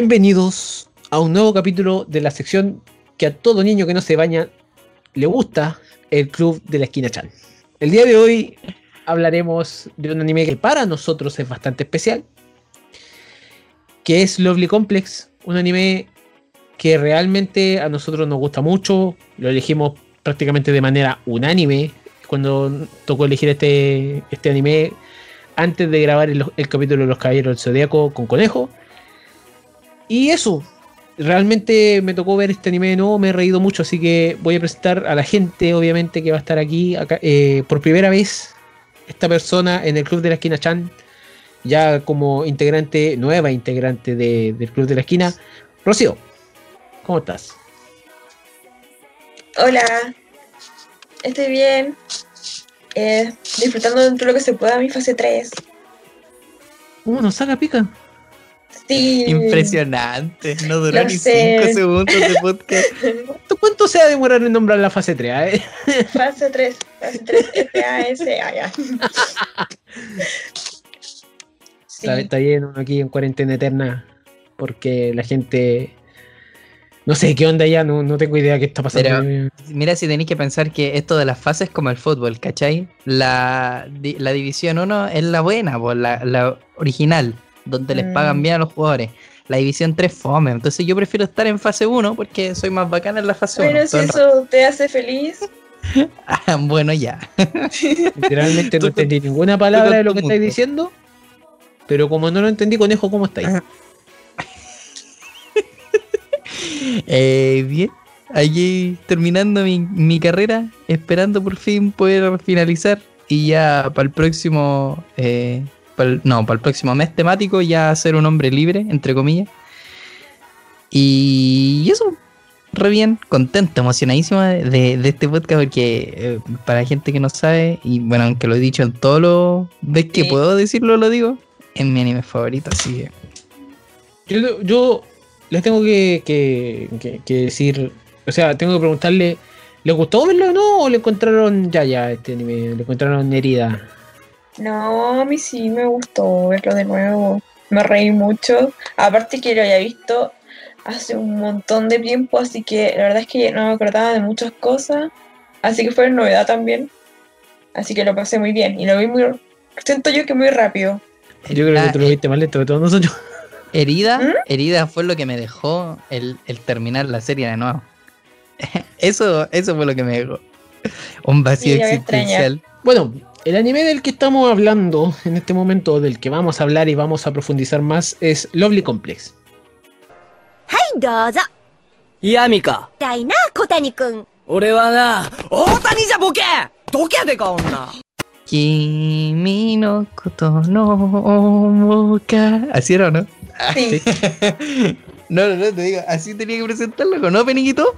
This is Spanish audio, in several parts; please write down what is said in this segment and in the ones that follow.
Bienvenidos a un nuevo capítulo de la sección que a todo niño que no se baña le gusta, el Club de la Esquina Chan. El día de hoy hablaremos de un anime que para nosotros es bastante especial, que es Lovely Complex, un anime que realmente a nosotros nos gusta mucho, lo elegimos prácticamente de manera unánime cuando tocó elegir este, este anime antes de grabar el, el capítulo de los Caballeros del Zodíaco con Conejo. Y eso, realmente me tocó ver este anime de nuevo, me he reído mucho, así que voy a presentar a la gente, obviamente, que va a estar aquí acá, eh, por primera vez. Esta persona en el Club de la Esquina Chan, ya como integrante, nueva integrante de- del Club de la Esquina. Rocío, ¿cómo estás? Hola, estoy bien. Eh, disfrutando dentro de lo que se pueda mi fase 3. Uh, nos saca pica. Sí. Impresionante. No duró Lo ni sé. 5 segundos de podcast. ¿Cuánto, cuánto se va a demorar en nombrar la fase 3? eh? Fase 3. Fase 3. F-A-S. Ah, ya. Sí. Está, está bien uno aquí en cuarentena eterna porque la gente... No sé qué onda ya, no, no tengo idea qué está pasando. Pero- Mira, si tenéis que pensar que esto de las fases es como el fútbol, ¿cachai? La, di- la división 1 es la buena, po, la, la original, donde les Mm. pagan bien a los jugadores. La división 3 fome. Entonces yo prefiero estar en fase 1 porque soy más bacana en la fase 1. Bueno, si eso te hace feliz. bueno, ya. Literalmente no entendí ninguna palabra de lo que estáis diciendo. Pero como no lo entendí, conejo, ¿cómo estáis? Ah. Eh, bien, allí terminando mi, mi carrera, esperando por fin poder finalizar y ya para el próximo, eh, pa'l- no, para el próximo mes temático ya ser un hombre libre, entre comillas. Y eso, re bien, contento, emocionadísimo de, de- este podcast porque eh, para gente que no sabe, y bueno, aunque lo he dicho en todos los veces que Sí. puedo decirlo, lo digo, es mi anime favorito, así que... Yo, yo les tengo que, que- que- que decir, o sea, tengo que preguntarle, ¿les gustó verlo o no? ¿O le encontraron ya, ya, este anime? ¿Le encontraron herida? No, a mí sí me gustó verlo de nuevo. Me reí mucho. Aparte que lo había visto hace un montón de tiempo, así que la verdad es que no me acordaba de muchas cosas. Así que fue novedad también. Así que lo pasé muy bien. Y lo vi muy... Siento yo que muy rápido. Yo creo que La- tú lo viste más lento de todos nosotros. Herida, ¿Mm? herida fue lo que me dejó el, el terminar la serie de nuevo. Eso, eso fue lo que me dejó. Un vacío Sí, existencial. Bueno, el anime del que estamos hablando en este momento, del que vamos a hablar y vamos a profundizar más, es Lovely Complex. ¡Hey, dozo! ¡Yamika! ¡Daina, Kotani-kun! ¡Ore wa na, Otani ja boke! ¡Doke de ka onna! Kimi no koto no ¿Así era o no? Ah, sí. no, no, no, te digo, así tenía que presentarlo, ¿no, Peniquito?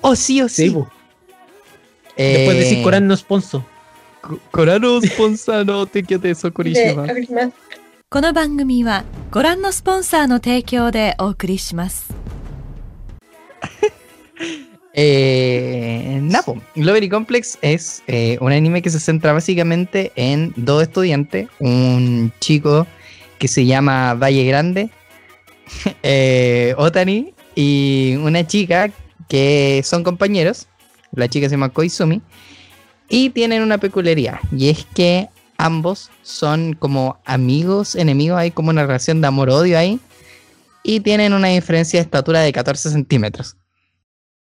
¡Oh, sí, oh, sí! Después de decir Corán eh, no sponsor. Co- Corano Sponsano, te quiero eso, で Kurishima. ありますこの番組はご覧のスポンサーの提供でお送りします。 Eh, Napo, Lovery Complex es eh, un anime que se centra básicamente en dos estudiantes, un chico que se llama Valle Grande, eh, Otani, y una chica que son compañeros, la chica se llama Koizumi, y tienen una peculiaridad, y es que ambos son como amigos, enemigos, hay como una relación de amor-odio ahí, y tienen una diferencia de estatura de 14 centímetros.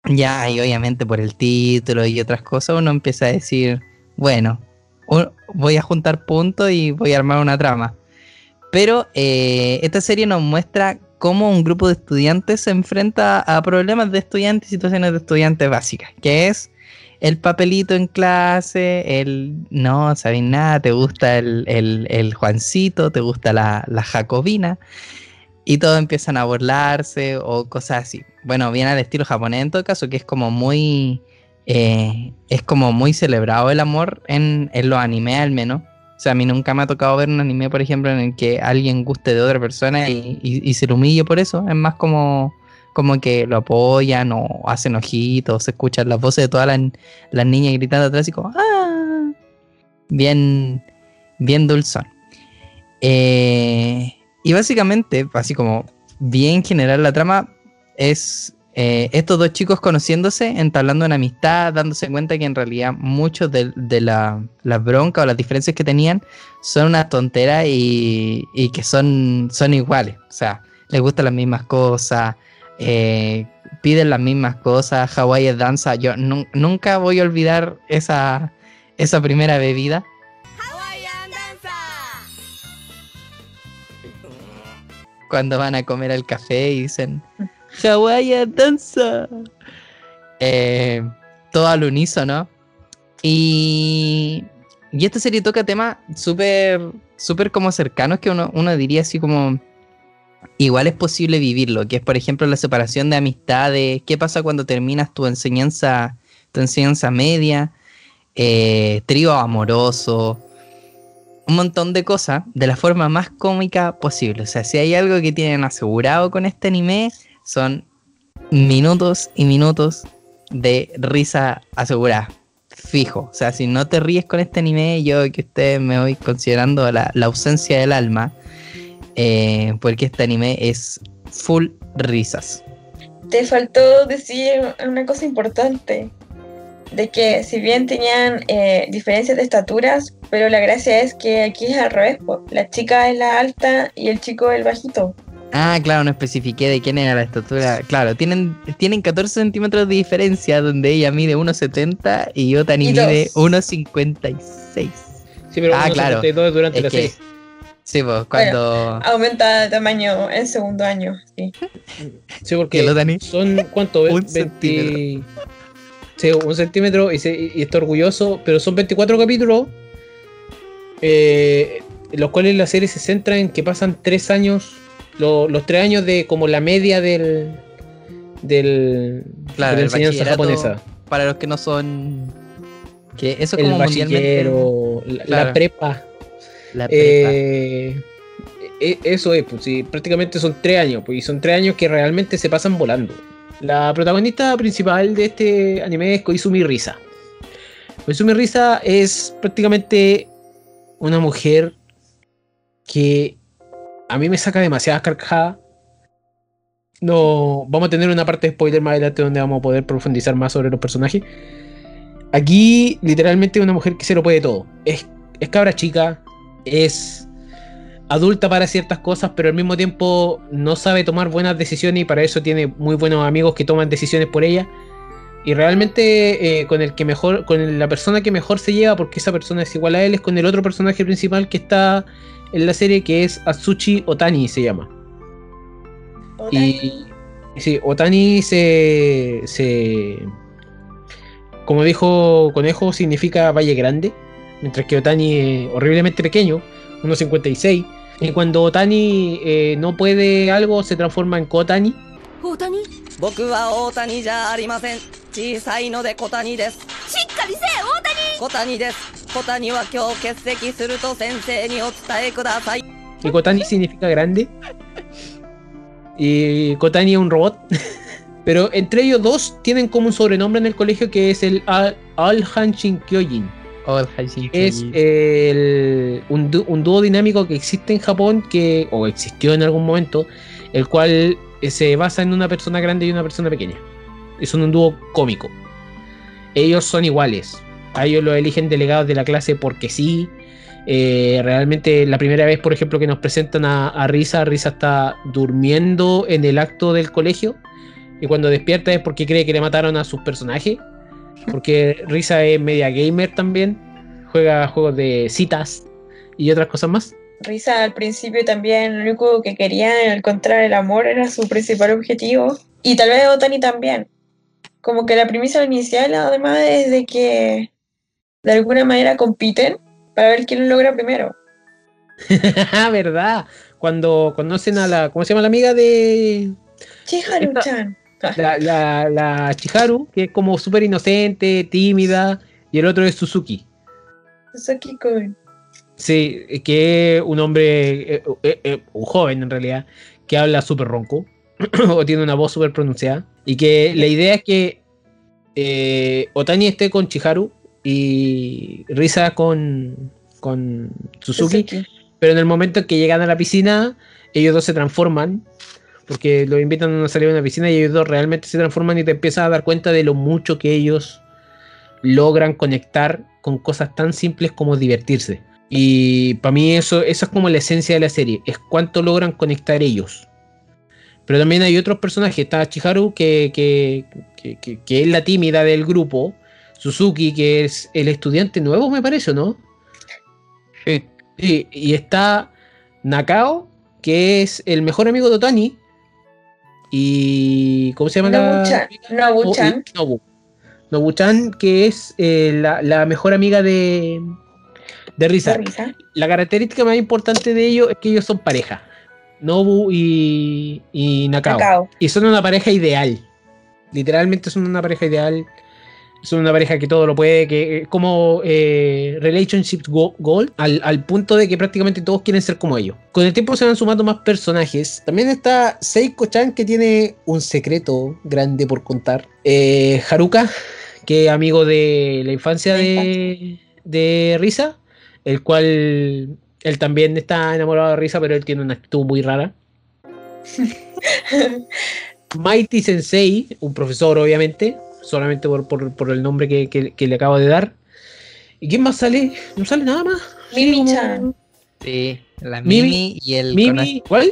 Ya, y obviamente por el título y otras cosas uno empieza a decir, bueno, voy a juntar puntos y voy a armar una trama. Pero eh, esta serie nos muestra cómo un grupo de estudiantes se enfrenta a problemas de estudiantes y situaciones de estudiantes básicas, que es el papelito en clase, el no sabes nada, te gusta el, el- el Juancito, te gusta la, la Jacobina, y todos empiezan a burlarse o cosas así. Bueno, viene al estilo japonés en todo caso, que es como muy. eh, es como muy celebrado el amor en, en los animes al menos. O sea, a mí nunca me ha tocado ver un anime, por ejemplo, en el que alguien guste de otra persona y, y- y se lo humille por eso. Es más como, como que lo apoyan o hacen ojitos, se escuchan las voces de todas las, las niñas gritando atrás y como ¡Ah! Bien, bien dulzón. Eh, y básicamente, así como bien general la trama es eh, estos dos chicos conociéndose, entablando una amistad, dándose cuenta que en realidad muchos de, de la, las broncas o las diferencias que tenían son una tontera y, y que son, son iguales. O sea, les gustan las mismas cosas, eh, piden las mismas cosas, Hawái es danza. Yo nu- nunca voy a olvidar esa, esa primera bebida. Cuando van a comer al café y dicen Hawái danza. Eh, todo al unísono. Y, y esta serie toca temas súper, súper como cercanos que uno, uno diría así como, igual es posible vivirlo, que es por ejemplo la separación de amistades, qué pasa cuando terminas tu enseñanza, tu enseñanza media, eh, trío amoroso, un montón de cosas de la forma más cómica posible. O sea, si hay algo que tienen asegurado con este anime, son minutos y minutos de risa asegurada. Fijo. O sea, si no te ríes con este anime, yo que ustedes me voy considerando la, la ausencia del alma. Eh, porque este anime es full risas. Te faltó decir una cosa importante. De que si bien tenían eh, diferencias de estaturas, pero la gracia es que aquí es al revés. po. La chica es la alta y el chico el bajito. Ah, claro, no especifiqué de quién era la estatura. Claro, tienen, tienen 14 centímetros de diferencia, donde ella mide 1,70 y Otani Y mide dos. 1,56. Sí, pero Ah, claro. 72 durante Es la que, serie. Sí, pues cuando... Aumenta de tamaño en segundo año. Sí. Sí, ¿Y porque Otani? son, ¿cuánto? Un 20 centímetro. Sí, un centímetro y, se- y está orgulloso, pero son 24 capítulos, eh, los cuales la serie se centra en que pasan tres años, lo- los tres años de como la media del, del Claro, de la el enseñanza japonesa. Para los que no son... Que eso El como mundialmente... bachillero, la, la Claro. prepa. La eh, e- eso es, pues sí, prácticamente son tres años, pues, y son tres años que realmente se pasan volando. La protagonista principal de este anime es Koizumi Risa. Koizumi Risa es prácticamente una mujer que a mí me saca demasiadas carcajadas. No, vamos a tener una parte de spoiler más adelante donde vamos a poder profundizar más sobre los personajes. Aquí, literalmente, una mujer que se lo puede todo. Es, es cabra chica, es adulta para ciertas cosas, pero al mismo tiempo no sabe tomar buenas decisiones y para eso tiene muy buenos amigos que toman decisiones por ella. Y realmente eh, con el que mejor, con la persona que mejor se lleva, porque esa persona es igual a él, es con el otro personaje principal que está en la serie, que es Atsuchi Otani se llama. Y sí, Otani se, se. Como dijo Conejo, significa Valle Grande mientras que Otani es horriblemente pequeño, 1.56. Y cuando Otani eh, no puede algo, se transforma en Kotani. ¿Otani? Y Kotani significa grande. Y Kotani es un robot. Pero entre ellos dos tienen como un sobrenombre en el colegio que es el Al-Han Shinkyojin. Oh, es el- un, dú- un dúo dinámico que existe en Japón, que, o existió en algún momento, el cual eh, se basa en una persona grande y una persona pequeña. Son un dúo cómico. Ellos son iguales. A ellos lo eligen delegados de la clase porque sí. Eh, realmente la primera vez, por ejemplo, que nos presentan a, a Risa, Risa está durmiendo en el acto del colegio. Y cuando despierta es porque cree que le mataron a sus personajes. Porque Risa es media gamer también. Juega juegos de citas y otras cosas más. Risa al principio también lo único que quería encontrar el amor era su principal objetivo. Y tal vez Otani también. Como que la premisa inicial además es de que de alguna manera compiten para ver quién lo logra primero. ¿Verdad? Cuando conocen a la. ¿Cómo se llama la amiga de. Chiharu-chan. La, la, la Chiharu, que es como súper inocente, tímida. Y el otro es Suzuki. Suzuki-kun. Sí, que es un hombre. eh, eh, eh, un joven en realidad. Que habla súper ronco. o tiene una voz súper pronunciada. Y que la idea es que. Otani esté con Chiharu. Y Risa con. Con Suzuki. Suzuki. Pero en el momento en que llegan a la piscina, ellos dos se transforman. Porque los invitan a una salida a una piscina y ellos dos realmente se transforman y te empiezas a dar cuenta de lo mucho que ellos logran conectar con cosas tan simples como divertirse. Y para mí eso, eso es como la esencia de la serie, es cuánto logran conectar ellos. Pero también hay otros personajes, está Chiharu, que, que, que, que- que es la tímida del grupo, Suzuki, que es el estudiante nuevo, me parece, ¿no? Sí. Sí, y está Nakao, que es el mejor amigo de Otani. Y. ¿Cómo se llama la.? Nobu-chan. Oh, Nobu-chan. y Nobu. Nobu-chan, que es eh, la, la mejor amiga de. De Risa. Risa. La característica más importante de ellos es que ellos son pareja. Nobu y, y Nakao. Y son una pareja ideal. Literalmente son una pareja ideal. Son una pareja que todo lo puede, que eh, como eh, relationship go- goal, al, al punto de que prácticamente todos quieren ser como ellos. Con el tiempo se van sumando más personajes. También está Seiko-chan, que tiene un secreto grande por contar. Eh, Haruka, que es amigo de la infancia de, de Risa, el cual él también está enamorado de Risa, pero él tiene una actitud muy rara. Mighty Sensei, un profesor obviamente, solamente por, por- por el nombre que, que- que le acabo de dar. ¿Y quién más sale? No sale nada más. Sí, Mimi-chan. como- Sí, la Mimi- Mimi, y el, Mimi, ¿cuál?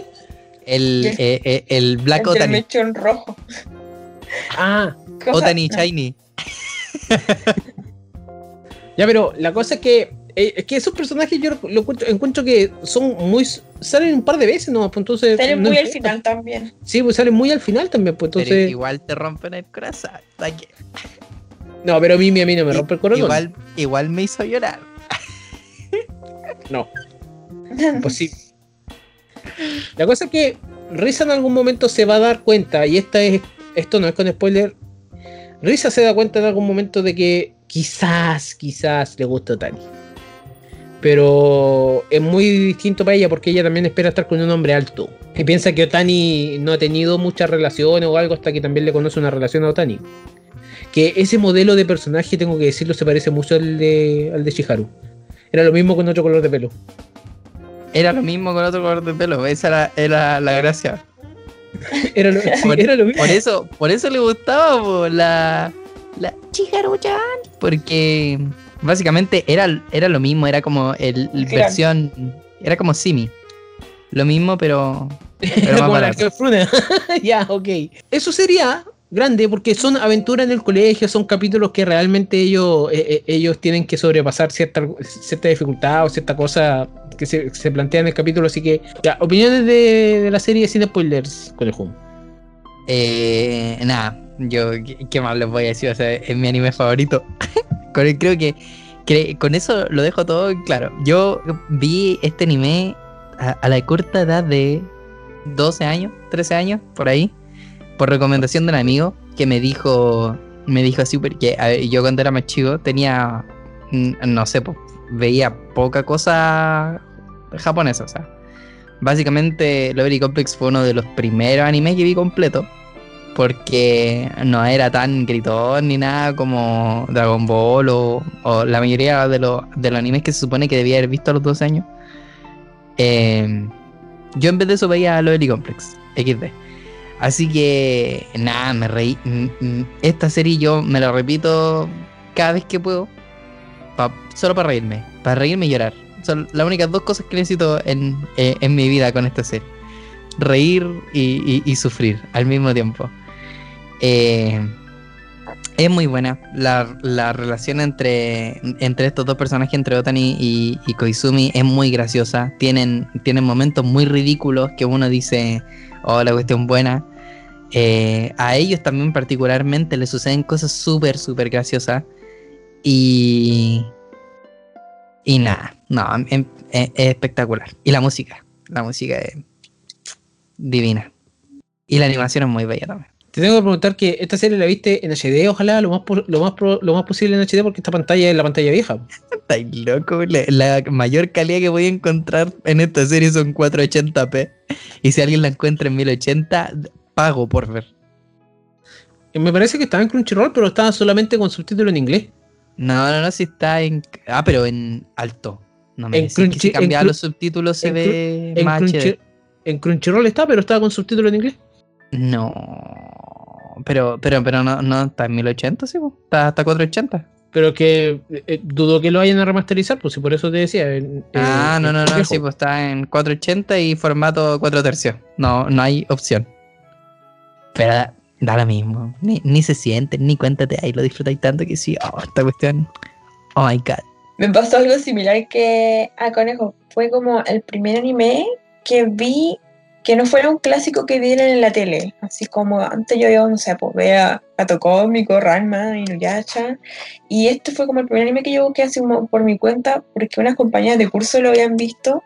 el, el- eh, eh, el Black el Otani. rojo. Ah, Cosa- Otani no. Shiny. ya, pero la cosa es que eh, es que esos personajes yo lo encuentro, encuentro que son muy salen un par de veces, ¿no? Pues entonces Salen no muy al final también. Sí, pues salen muy al final también, pues Pero entonces igual te rompen el corazón. No, pero Mimi a mí no me rompe el corazón. Igual, igual me hizo llorar. No, imposible. La cosa es que Risa en algún momento se va a dar cuenta, y esta es, esto no es con spoiler, Risa se da cuenta en algún momento de que quizás, quizás le gusta Otani. Pero es muy distinto para ella porque ella también espera estar con un hombre alto. Y piensa que Otani no ha tenido muchas relaciones o algo hasta que también le conoce una relación a Otani. Que ese modelo de personaje, tengo que decirlo, se parece mucho al de, al de Shiharu. Era lo mismo con otro color de pelo. Era lo mismo con otro color de pelo. Esa era, era la gracia. Era lo, sí, Por- era lo mismo. Por eso, por eso le gustaba po, la, la Chiharu-chan. Porque básicamente era, era lo mismo, era como el, versión. Era como Simi. Lo mismo, pero. pero Era más como la barato. Fruna. ya, ok. Eso sería grande porque son aventuras en el colegio, son capítulos que realmente ellos, eh, eh, ellos tienen que sobrepasar cierta, cierta dificultad o cierta cosa que se, se plantea en el capítulo. Así que, ya, opiniones de, de la serie sin spoilers con el Hum. Eh, nada, yo, ¿qué, qué más les voy a decir? O sea, es mi anime favorito. con creo que, con eso lo dejo todo claro. Yo vi este anime a, la corta edad de 12 años, 13 años, por ahí, por recomendación de un amigo que me dijo, me dijo así, porque a ver, yo cuando era más chico tenía, mm, no sé, veía poca cosa japonesa, o sea. Básicamente, Lovely Complex fue uno de los primeros animes que vi completo. Porque no era tan gritón ni nada como Dragon Ball o, la mayoría de los, de los animes que se supone que debía haber visto a los 12 años. Eh, yo en vez de eso veía Lovely Complex, XD. Así que, nada, me reí. Mm, mm, Esta serie yo me la repito cada vez que puedo. solo para reírme. Para reírme y llorar. Son las únicas dos cosas que necesito en, eh, en mi vida con esta serie. Reír y sufrir al mismo tiempo. Eh, es muy buena. La, la relación entre, entre estos dos personajes, entre Otani y, y Koizumi, es muy graciosa. Tienen, tienen momentos muy ridículos que uno dice, oh, la cuestión buena. Eh, a ellos también particularmente les suceden cosas súper, súper graciosas. Y... Y nada, no, em- em- es, es espectacular. Y la música, la música es divina. Y la animación es muy bella también. Te tengo que preguntar que esta serie la viste en HD, ojalá lo más, lo más, lo más posible en HD porque esta pantalla es la pantalla vieja. Estáis loco, la, la mayor calidad que voy a encontrar en esta serie son 480p. Y si alguien la encuentra en 1080, pago por ver. Y Me parece que estaba en Crunchyroll, pero estaba solamente con subtítulo en inglés. No, no, no, si está en. Ah, pero en alto. No me En Crunchy- si cambiaba los subtítulos se ve En, más Crunchy- HD. en Crunchyroll está, pero estaba con subtítulo en inglés. No. Pero, pero, pero no, no está en 1080, sí, po. está hasta 480. Pero que eh, dudo que lo vayan a remasterizar, pues si por eso te decía. eh, ah, eh, no, no, no, sí, pues está en 480 y formato 4 tercios. No, no hay opción. Pero da, da lo mismo. Ni, ni se siente, ni cuéntate ahí, lo disfrutáis tanto que sí. Oh, esta cuestión. Oh my god. Me pasó algo similar que a Conejo. Fue como el primer anime que vi que no fuera un clásico que vieran en la tele. Así como antes yo, no sé, pues vea a Tokómico, Ranma, Inuyasha. Y este fue como el primer anime que yo busqué así por mi cuenta, porque unas compañeras de curso lo habían visto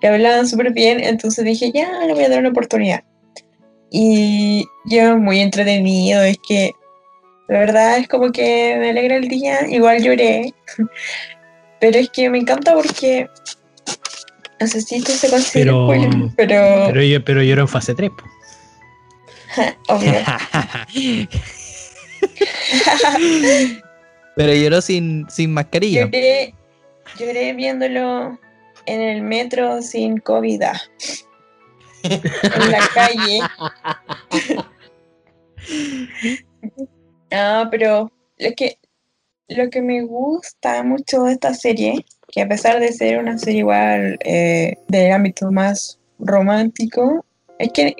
y hablaban súper bien. Entonces dije, ya, le voy a dar una oportunidad. Y yo muy entretenido, es que la verdad es como que me alegra el día. Igual lloré. Pero es que me encanta porque. No sé si esto se considera Pero- spoiler, pero. Pero yo, pero yo era en fase 3. po. obvio. pero lloró sin, sin mascarilla. lloré, lloré viéndolo en el metro sin COVID. en la calle. Ah, pero lo que, lo que me gusta mucho de esta serie, que a pesar de ser una serie igual eh, del ámbito más romántico, es que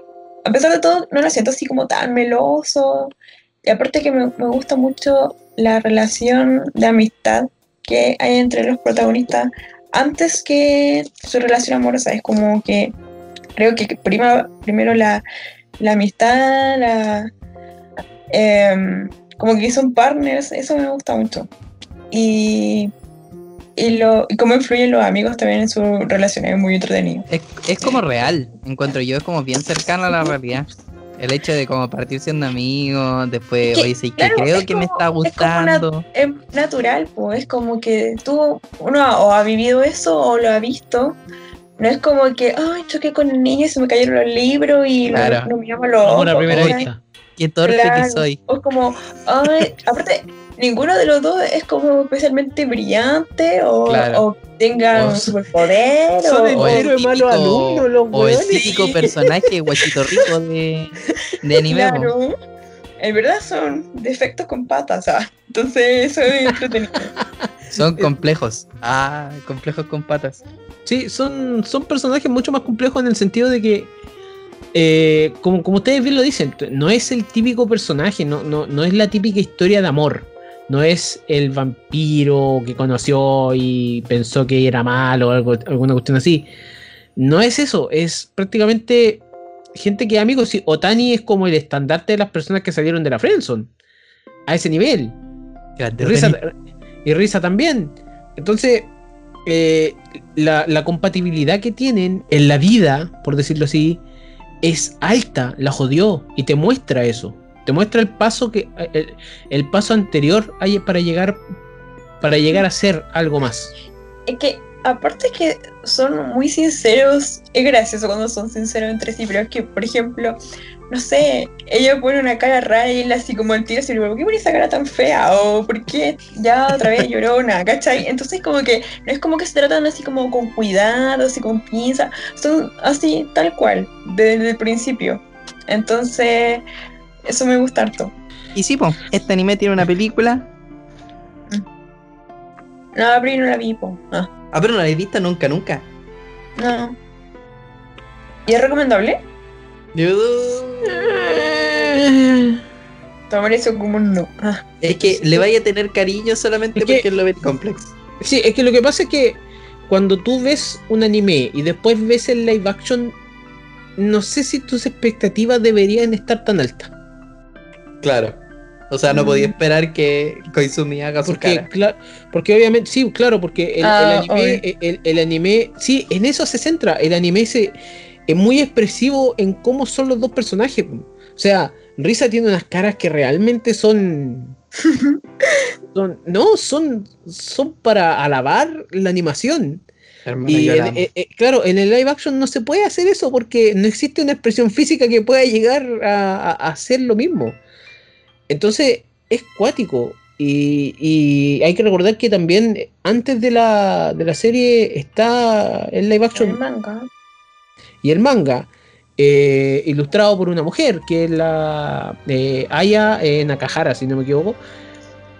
a pesar de todo no la siento así como tan meloso. Y aparte que me, me gusta mucho la relación de amistad que hay entre los protagonistas antes que su relación amorosa. Es como que creo que prima primero la, la amistad, la, em, como que son partners, eso me gusta mucho. Y, y, lo, y cómo influyen los amigos también en su relación, es muy entretenido. Es, es como real, encuentro yo, es como bien cercano a la realidad. El hecho de como partir siendo amigos, después, que, oye, sí, que creo es que me está es como una- gustando. Es natural, pues es como que tú, uno ha- o ha vivido eso o lo ha visto. No es como que, ay, choqué con el niño y se me cayeron los libros y Claro. no, no me llama los Amor a ojos, primera vista. Qué torpe Claro. que soy. O es como, ay, aparte, ninguno de los dos es como especialmente brillante o, Claro. o tenga O- un superpoder. Son o, el O el héroe malo típico- alumno, los O el típico personaje guachito rico de, de anime. Claro. En verdad son defectos con patas, ¿sabes? Entonces eso es entretenido. Son complejos. Ah, complejos con patas. Sí, son, son personajes mucho más complejos en el sentido de que, eh, como, como ustedes bien lo dicen, no es el típico personaje, no, no, no es la típica historia de amor. No es el vampiro que conoció y pensó que era malo o algo, alguna cuestión así. No es eso, es prácticamente gente que amigos. Sí, Otani es como el estandarte de las personas que salieron de la Friendzone. A ese nivel. Y Risa, Otani. y Risa también. Entonces, eh, la, la compatibilidad que tienen en la vida, por decirlo así, es alta, la jodió y te muestra eso. Te muestra el paso que el, el paso anterior hay para llegar para llegar a ser algo más. Es que, aparte que son muy sinceros, es gracioso cuando son sinceros entre sí, pero es que, por ejemplo, no sé, ella pone una cara rara y él así como el tiro, así, ¿por qué pone esa cara tan fea? O ¿por qué ya otra vez llorona? ¿Cachai? Entonces como que no es como que se tratan así como con cuidado, así con pinza, son así tal cual, desde el principio. Entonces, eso me gusta harto. Y sí, po, este anime tiene una película. No, pero yo no la vi, po. Ah, Ah, pero no la he visto nunca, nunca. no. ¿Y es recomendable? Tomar eso como un no. Ah. Es que le vaya a tener cariño solamente Es que- porque es Lovely Complex. Sí, es que lo que pasa es que cuando tú ves un anime y después ves el live action, no sé si tus expectativas deberían estar tan altas. Claro. O sea, no podía esperar que Koizumi haga su Porque, cara. cla- porque obviamente, sí, claro, porque el, Ah, el anime, el, anime, sí, en eso se centra. El anime se, es muy expresivo en cómo son los dos personajes. O sea, Risa tiene unas caras que realmente son. son no, son, son para alabar la animación. Hermano, Y en- eh, eh, claro, en el live action no se puede hacer eso porque no existe una expresión física que pueda llegar a, a- a hacer lo mismo. Entonces es cuático. Y, y hay que recordar que también antes de la, de la serie está el live El action manga. y el manga. eh, ilustrado por una mujer, que es la eh, Aya eh, Nakahara, si no me equivoco,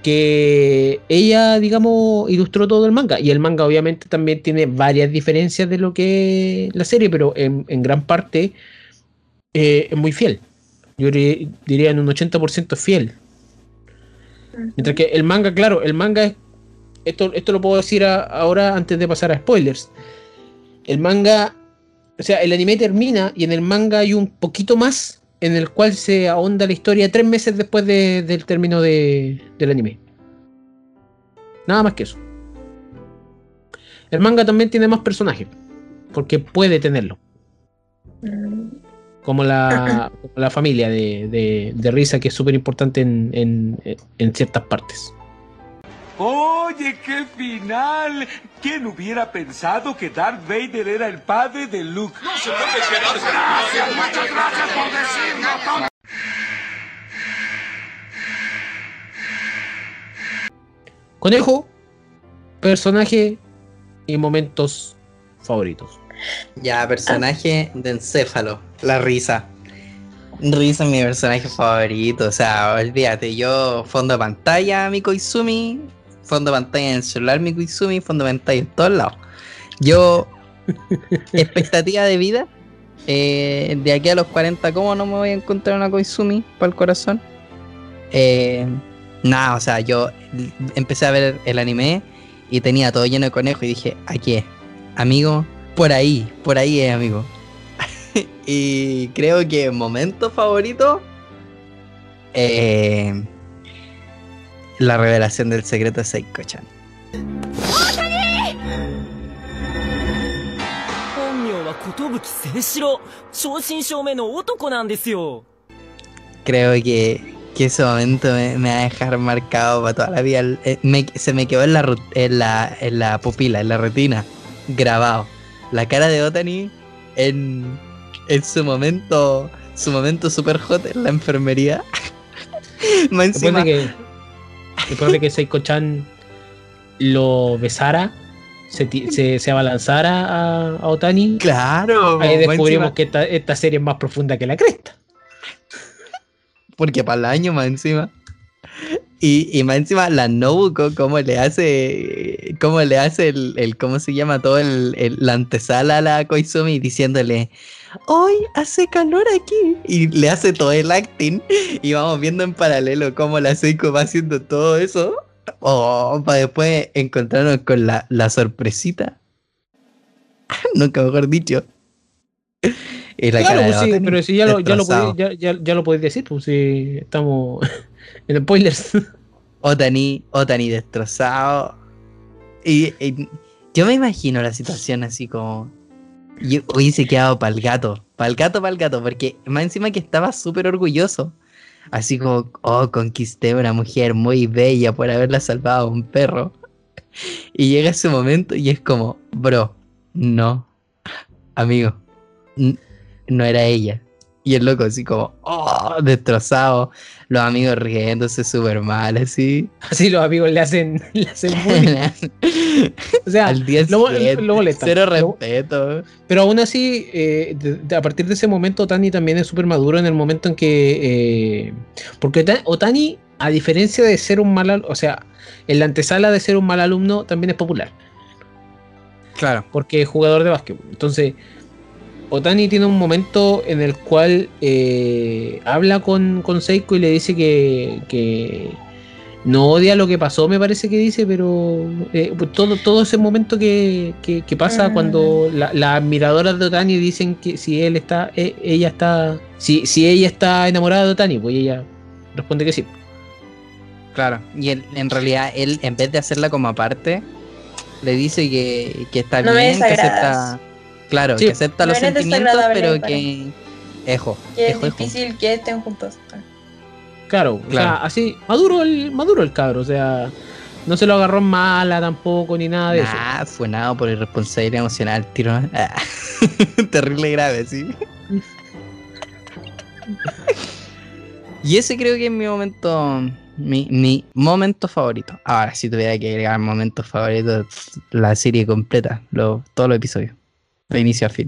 que ella, digamos, ilustró todo el manga. Y el manga obviamente también tiene varias diferencias de lo que es la serie, pero en, en gran parte eh, es muy fiel. Yo diría- en un 80% fiel. Mientras que el manga, claro, el manga es. Esto, esto lo puedo decir a- ahora antes de pasar a spoilers. El manga. O sea, el anime termina y en el manga hay un poquito más en el cual se ahonda la historia tres meses después de- del término de- del anime. Nada más que eso. El manga también tiene más personajes. Porque puede tenerlo. Mm, Como la, como la familia de, de, de Risa, que es súper importante en, en, en ciertas partes. Oye, qué final. ¿Quién hubiera pensado que Darth Vader era el padre de Luke? No se puede Gracias, muchas gracias por decirlo. Conejo, personaje y momentos favoritos. Ya, personaje de encéfalo. La risa. Risa es mi personaje favorito. O sea, olvídate, yo fondo de pantalla mi Koizumi, fondo de pantalla en el celular mi Koizumi, fondo de pantalla en todos lados. Yo, expectativa de vida, eh, de aquí a los 40, ¿cómo no me voy a encontrar una Koizumi para el corazón? Eh, nada, o sea, yo empecé a ver el anime y tenía todo lleno de conejos y dije, aquí es, amigo, por ahí, por ahí es, amigo. y creo que momento favorito. Eh, la revelación del secreto de Seiko-chan. Creo que, que ese momento me, me, va a dejar marcado para toda la vida. Eh, se me quedó en la, en, la, en la pupila, en la retina, grabado. La cara de Otani en en su momento, su momento super hot en la enfermería. Más Después encima, de que, después de que Seiko-chan lo besara, se, se, se abalanzara a, a Otani, claro, ahí descubrimos que esta, esta serie es más profunda que la cresta. Porque para el año más encima. Y, y más encima la Nobuko, cómo le hace, cómo le hace el, el cómo se llama todo el, el- la antesala a la Koizumi diciéndole, hoy hace calor aquí. Y le hace todo el acting. Y vamos viendo en paralelo cómo la Seiko va haciendo todo eso. Oh, para después encontrarnos con la, la sorpresita. Nunca mejor dicho. Y la Claro, pues sí, pero si ya lo, ya, lo podéis, ya, ya- ya lo podéis decir, pues si estamos en spoilers. Otani, Otani destrozado. Y, y yo me imagino la situación así como. Yo hubiese quedado para el gato. Para el gato, para el gato. Porque más encima que estaba súper orgulloso. Así como, oh, conquisté una mujer muy bella por haberla salvado a un perro. Y llega ese momento y es como, bro, no, amigo, no era ella. Y el loco así como, oh, destrozado. Los amigos riéndose súper mal, así. Así los amigos le hacen, le hacen bullying. O sea, Al día lo, lo molestan. Cero respeto. Pero aún así, eh, de- de- a partir de ese momento, Otani también es súper maduro en el momento en que. eh, porque Ota- Otani, a diferencia de ser un mal alumno, o sea, en la antesala de ser un mal alumno, también es popular, Claro. porque es jugador de básquetbol. Entonces, Otani tiene un momento en el cual eh, habla con, con Seiko y le dice que, que no odia lo que pasó, me parece que dice, pero eh, pues todo, todo ese momento que, que- que pasa Mm. cuando la- las admiradoras de Otani dicen que si él está, eh, ella está, si, si ella está enamorada de Otani, pues ella responde que sí. Claro. Y él- en realidad, él, en vez de hacerla como aparte, le dice que, que está No me bien, que acepta. Claro, Sí. que acepta No los sentimientos, pero que. Ejo. Que es ejo, ejo. difícil que estén juntos. Ah. Claro, o Claro. sea, así, maduro el, maduro el cabro, o sea, no se lo agarró en mala tampoco, ni nada de eso. Nah, fue nada por irresponsabilidad emocional, tiro. Ah. Terrible grave, sí. y ese creo que es mi momento. Mi, mi momento favorito. Ahora, si tuviera que agregar momentos favoritos, la serie completa, lo- todos los episodios. De inicio a fin.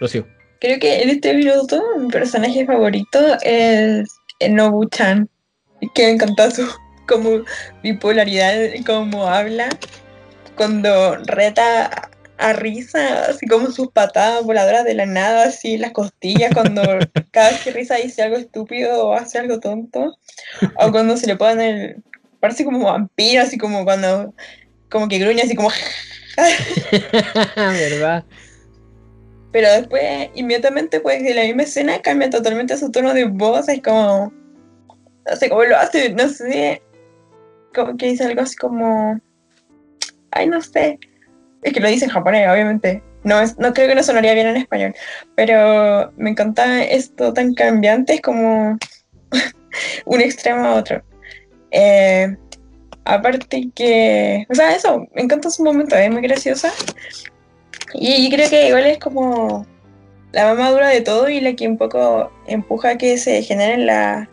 Rocío. creo que en este minuto mi personaje favorito es Nobu-chan, que me encanta su como bipolaridad, cómo habla, cuando reta a risa, así como sus patadas voladoras de la nada, así las costillas, cuando cada vez que risa dice algo estúpido o hace algo tonto, o cuando se le pone el, parece como vampiro, así como cuando, como que gruñe, así como... ¿Verdad? Pero después, inmediatamente, pues de la misma escena cambia totalmente su tono de voz, es como... No sé cómo lo hace, no sé. Como que dice algo así como... Ay, no sé. Es que lo dice en japonés, obviamente. No, es, no creo que no sonaría bien en español. Pero me encanta esto tan cambiante, es como un extremo a otro. Eh, aparte que... O sea, eso, me encanta su momento, es muy graciosa. Y, creo que igual es como la más madura de todo y la que un poco empuja a que se generen la-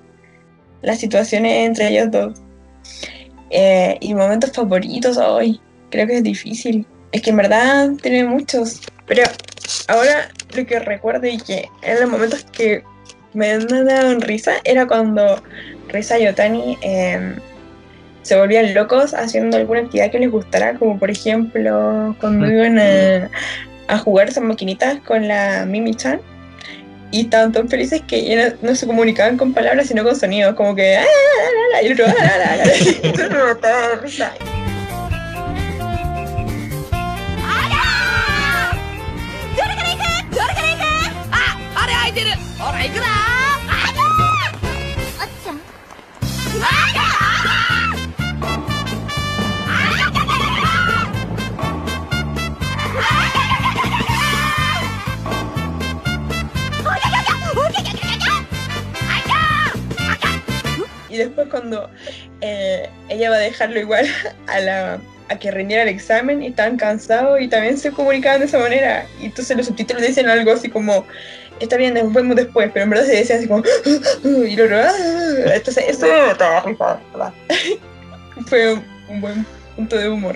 las situaciones entre ellos dos. Eh, y momentos favoritos hoy, creo que es difícil. Es que en verdad tiene muchos. Pero ahora lo que recuerdo y que en los momentos que me dado risa era cuando Risa y Otani eh, se volvían locos haciendo alguna actividad que les gustara, como por ejemplo cuando iban a, a jugar esas maquinitas con la Mimi-chan. Y estaban tan felices que ya no, no se comunicaban con palabras, sino con sonidos, como que... "Ah, la, la", y el otro... "Ah, la, la", la". Y después cuando eh, ella va a dejarlo igual a, la, a que rindiera el examen y estaban cansados y también se comunicaban de esa manera. Y entonces los subtítulos dicen algo así como, está bien, nos vemos después, pero en verdad se decían así como, y luego, "Ah". entonces eso. Fue un buen punto de humor.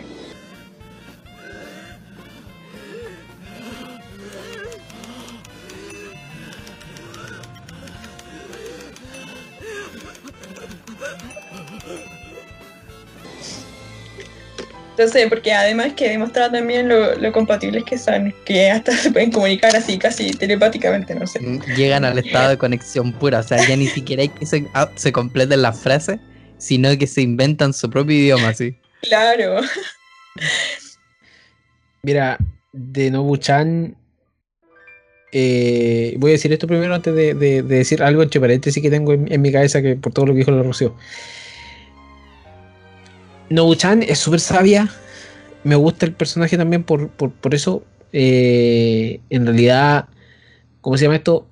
Entonces, porque además que demostraba también lo, lo compatibles que son, que hasta se pueden comunicar así casi telepáticamente, no sé. Llegan al estado de conexión pura, o sea, ya ni siquiera hay que se, ah, se completen las frases, sino que se inventan su propio idioma, así. Claro. Mira, de Nobu-chan. eh, voy a decir esto primero antes de, de- de decir algo entre paréntesis que tengo en, en mi cabeza que por todo lo que dijo la Rocío. Nobu-chan es súper sabia. Me gusta el personaje también por, por, por eso. eh, en realidad, ¿cómo se llama esto?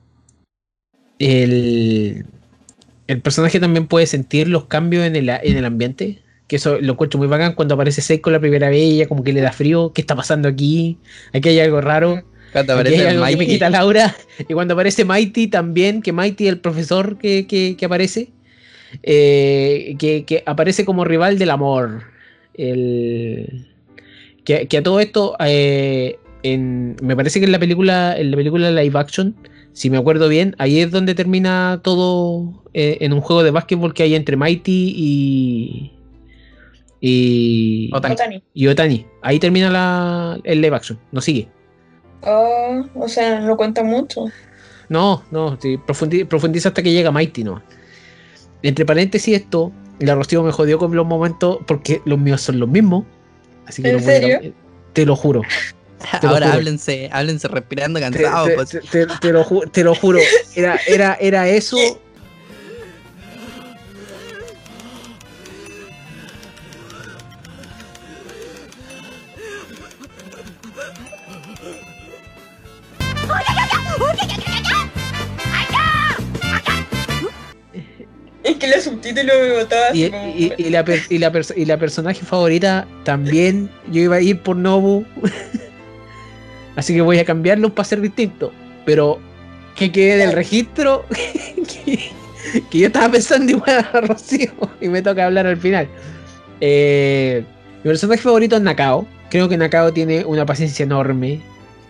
El, el personaje también puede sentir los cambios en el, en el ambiente. Que eso lo encuentro muy bacán cuando aparece Seiko la primera vez ella como que le da frío. ¿Qué está pasando aquí? Aquí hay algo raro. Cuando Aquí hay aparece que me quita Laura. Y cuando aparece Mighty también, que Mighty, el profesor que, que- que aparece, eh, que, que aparece como rival del amor. El, que, que a todo esto, eh, en- me parece que en la película, en la película live action, si me acuerdo bien, ahí es donde termina todo eh, en un juego de básquetbol que hay entre Mighty y. Y, Otani. Otani. y Otani. Ahí termina la, el live action, no sigue. Oh, o sea, no cuenta mucho. No, no, sí, profundi- profundiza hasta que llega Mighty, ¿no? Entre paréntesis, esto, la Rocío me jodió con los momentos porque los míos son los mismos. Así que ¿En los voy a. Te lo juro. te lo Ahora juro. háblense, háblense respirando Te, cansados. te- pues. te- te- te lo, ju- te lo juro. Era, era, era eso. subtítulos Y, como- y- y la, per- y la y la personaje favorita también. Yo iba a ir por Nobu. Así que voy a cambiarlo para ser distinto. Pero que quede del registro. que, que yo estaba pensando igual a Rocío. Y me toca hablar al final. Eh, mi personaje favorito es Nakao. Creo que Nakao tiene una paciencia enorme.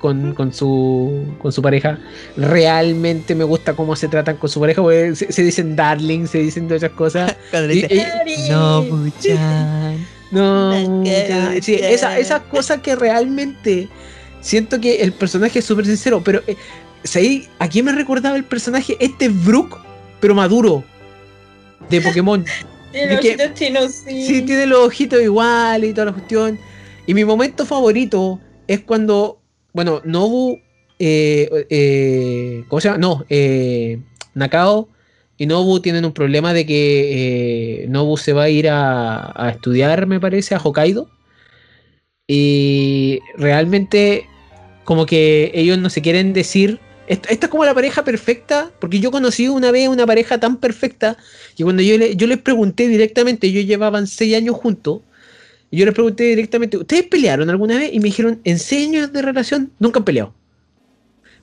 Con, con su, con su pareja. Realmente me gusta cómo se tratan con su pareja, porque se, se dicen darling, se dicen de otras cosas. Cuando le Y- dice, y- no, Buchan. no, ya, sí, esa, esa cosa que realmente siento que el personaje es súper sincero, pero eh, ¿sabéis ¿a quién me recordaba el personaje? Este Brook, pero maduro, de Pokémon. Tiene de los que- ojitos chinos, sí. Sí, tiene los ojitos iguales y toda la cuestión. Y mi momento favorito es cuando, bueno, Nobu, eh, eh, ¿cómo se llama? No, eh, Nakao y Nobu tienen un problema de que eh, Nobu se va a ir a, estudiar, me parece, a Hokkaido. Y realmente como que ellos no se quieren decir... Esto es como la pareja perfecta, porque yo conocí una vez una pareja tan perfecta y cuando yo, le- yo les pregunté directamente, ellos llevaban seis años juntos, y yo les pregunté directamente, ¿ustedes pelearon alguna vez? Y me dijeron, en seis años de relación, nunca han peleado.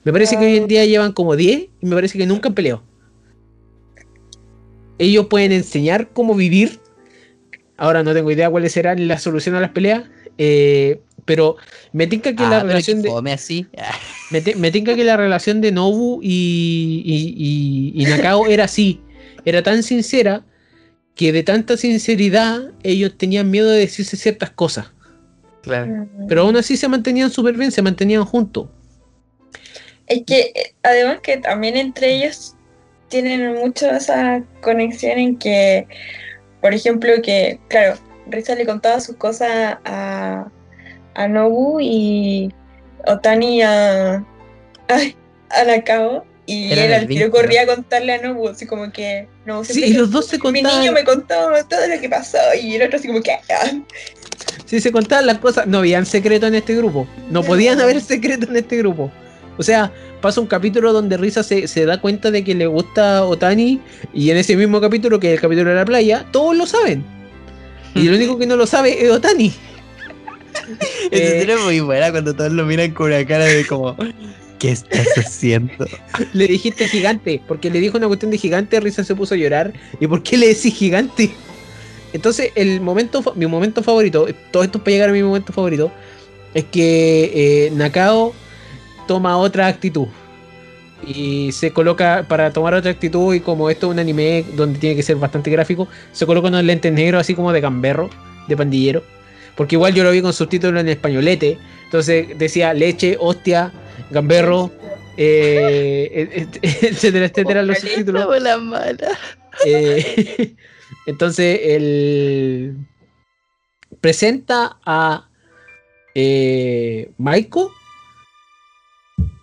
Me parece que hoy en día llevan como 10 y me parece que nunca han peleado. Ellos pueden enseñar cómo vivir. Ahora no tengo idea cuáles serán las soluciones a las peleas. eh, pero me tinca que Ah, la relación que de. así. Ah, Me, tinca que la relación de Nobu y, y, y- y Nakao era así. Era tan sincera que de tanta sinceridad ellos tenían miedo de decirse ciertas cosas. Claro. Mm. Pero aún así se mantenían súper bien, se mantenían juntos. Es que eh, además que también entre ellos tienen mucho esa conexión en que, por ejemplo, que, claro, Risa le contaba sus cosas a, a Nobu y Otani a, ay, a Nakao. Y Era él al tiro corría a contarle a Nobu, así como que Nobu Sí, y los dos se Mi niño contaban. me contó todo lo que pasó y el otro así como que... ah, Sí, se contaban las cosas. No habían secreto en este grupo. No podían haber secreto en este grupo. O sea, pasa un capítulo donde Risa se, se da cuenta de que le gusta Otani. Y en ese mismo capítulo, que es el capítulo de la playa, todos lo saben. Y el único que no lo sabe es Otani. Esa Eh, es muy buena cuando todos lo miran con una cara de como, ¿qué estás haciendo? le dijiste gigante, porque le dijo una cuestión de gigante, Risa se puso a llorar. ¿Y por qué le decís gigante? Entonces, el momento, mi momento favorito, todo esto es para llegar a mi momento favorito, es que eh, Nakao toma otra actitud. Y se coloca para tomar otra actitud y como esto es un anime donde tiene que ser bastante gráfico, se coloca unos lentes negros así como de gamberro, de pandillero. Porque igual yo lo vi con subtítulos en españolete. Entonces decía leche, hostia, gamberro, eh, et- et- etcétera, etcétera, los subtítulos. la mala. Eh, entonces, él presenta a eh, Maiko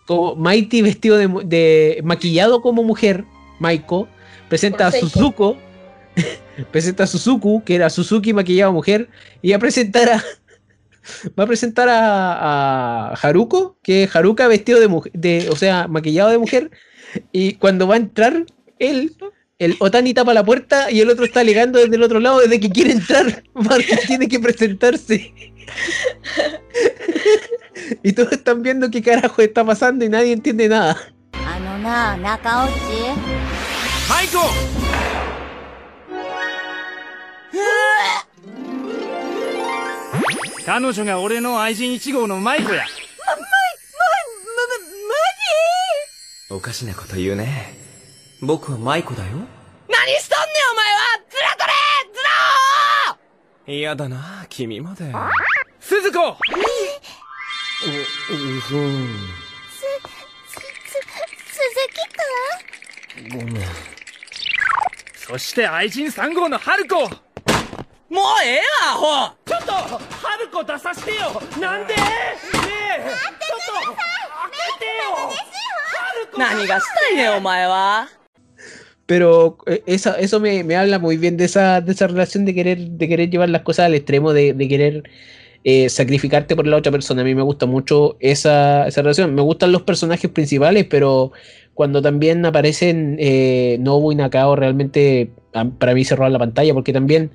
como Mighty vestido de, maquillado como mujer. Maiko presenta a. Suzuko, presenta a Suzuku, que era Suzuki maquillado mujer, y a presentar a va a presentar a, a Haruko, que es Haruka vestido de mujer, de, o sea, maquillado de mujer, y cuando va a entrar él, el Otani tapa la puerta y el otro está alegando desde el otro lado desde que quiere entrar, tiene que presentarse. y todos están viendo qué carajo está pasando y nadie entiende nada. 彼女が俺の愛人1号のマイコやおかしなこと言うね。僕はマイコだよ。何しとんねんお前はズラ取れズラ嫌だな、君まで。鈴子う、うふん。鈴木くん？ごめん。そして愛人3号の春子もうええわアホちょっと春子出させてよなんでねえちょっと開けてよ春子何がしたいねんお前は Pero eh, esa, eso me, me habla muy bien de esa, de esa relación de querer, de querer llevar las cosas al extremo, de, de querer eh, sacrificarte por la otra persona. A mí me gusta mucho esa, esa relación. Me gustan los personajes principales, pero cuando también aparecen eh, Nobu y Nakao, realmente a- para mí se roban la pantalla, porque también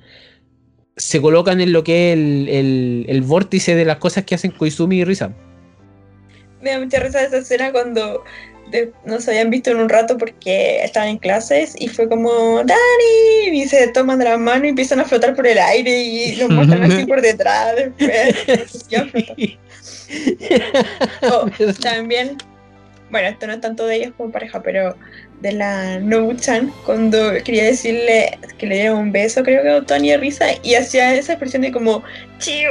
se colocan en lo que es el, el, el vórtice de las cosas que hacen Koizumi y Risa. Me da mucha risa esa escena cuando de- no se habían visto en un rato porque estaban en clases y fue como, Dani, y se toman de la mano y empiezan a flotar por el aire y los muestran así por detrás. Después. Oh, también, bueno, esto no es tanto de ellos como pareja, pero de la Nobu-chan, cuando quería decirle que le diera un beso, creo que a Otani Risa, y hacía esa expresión de como Chiu,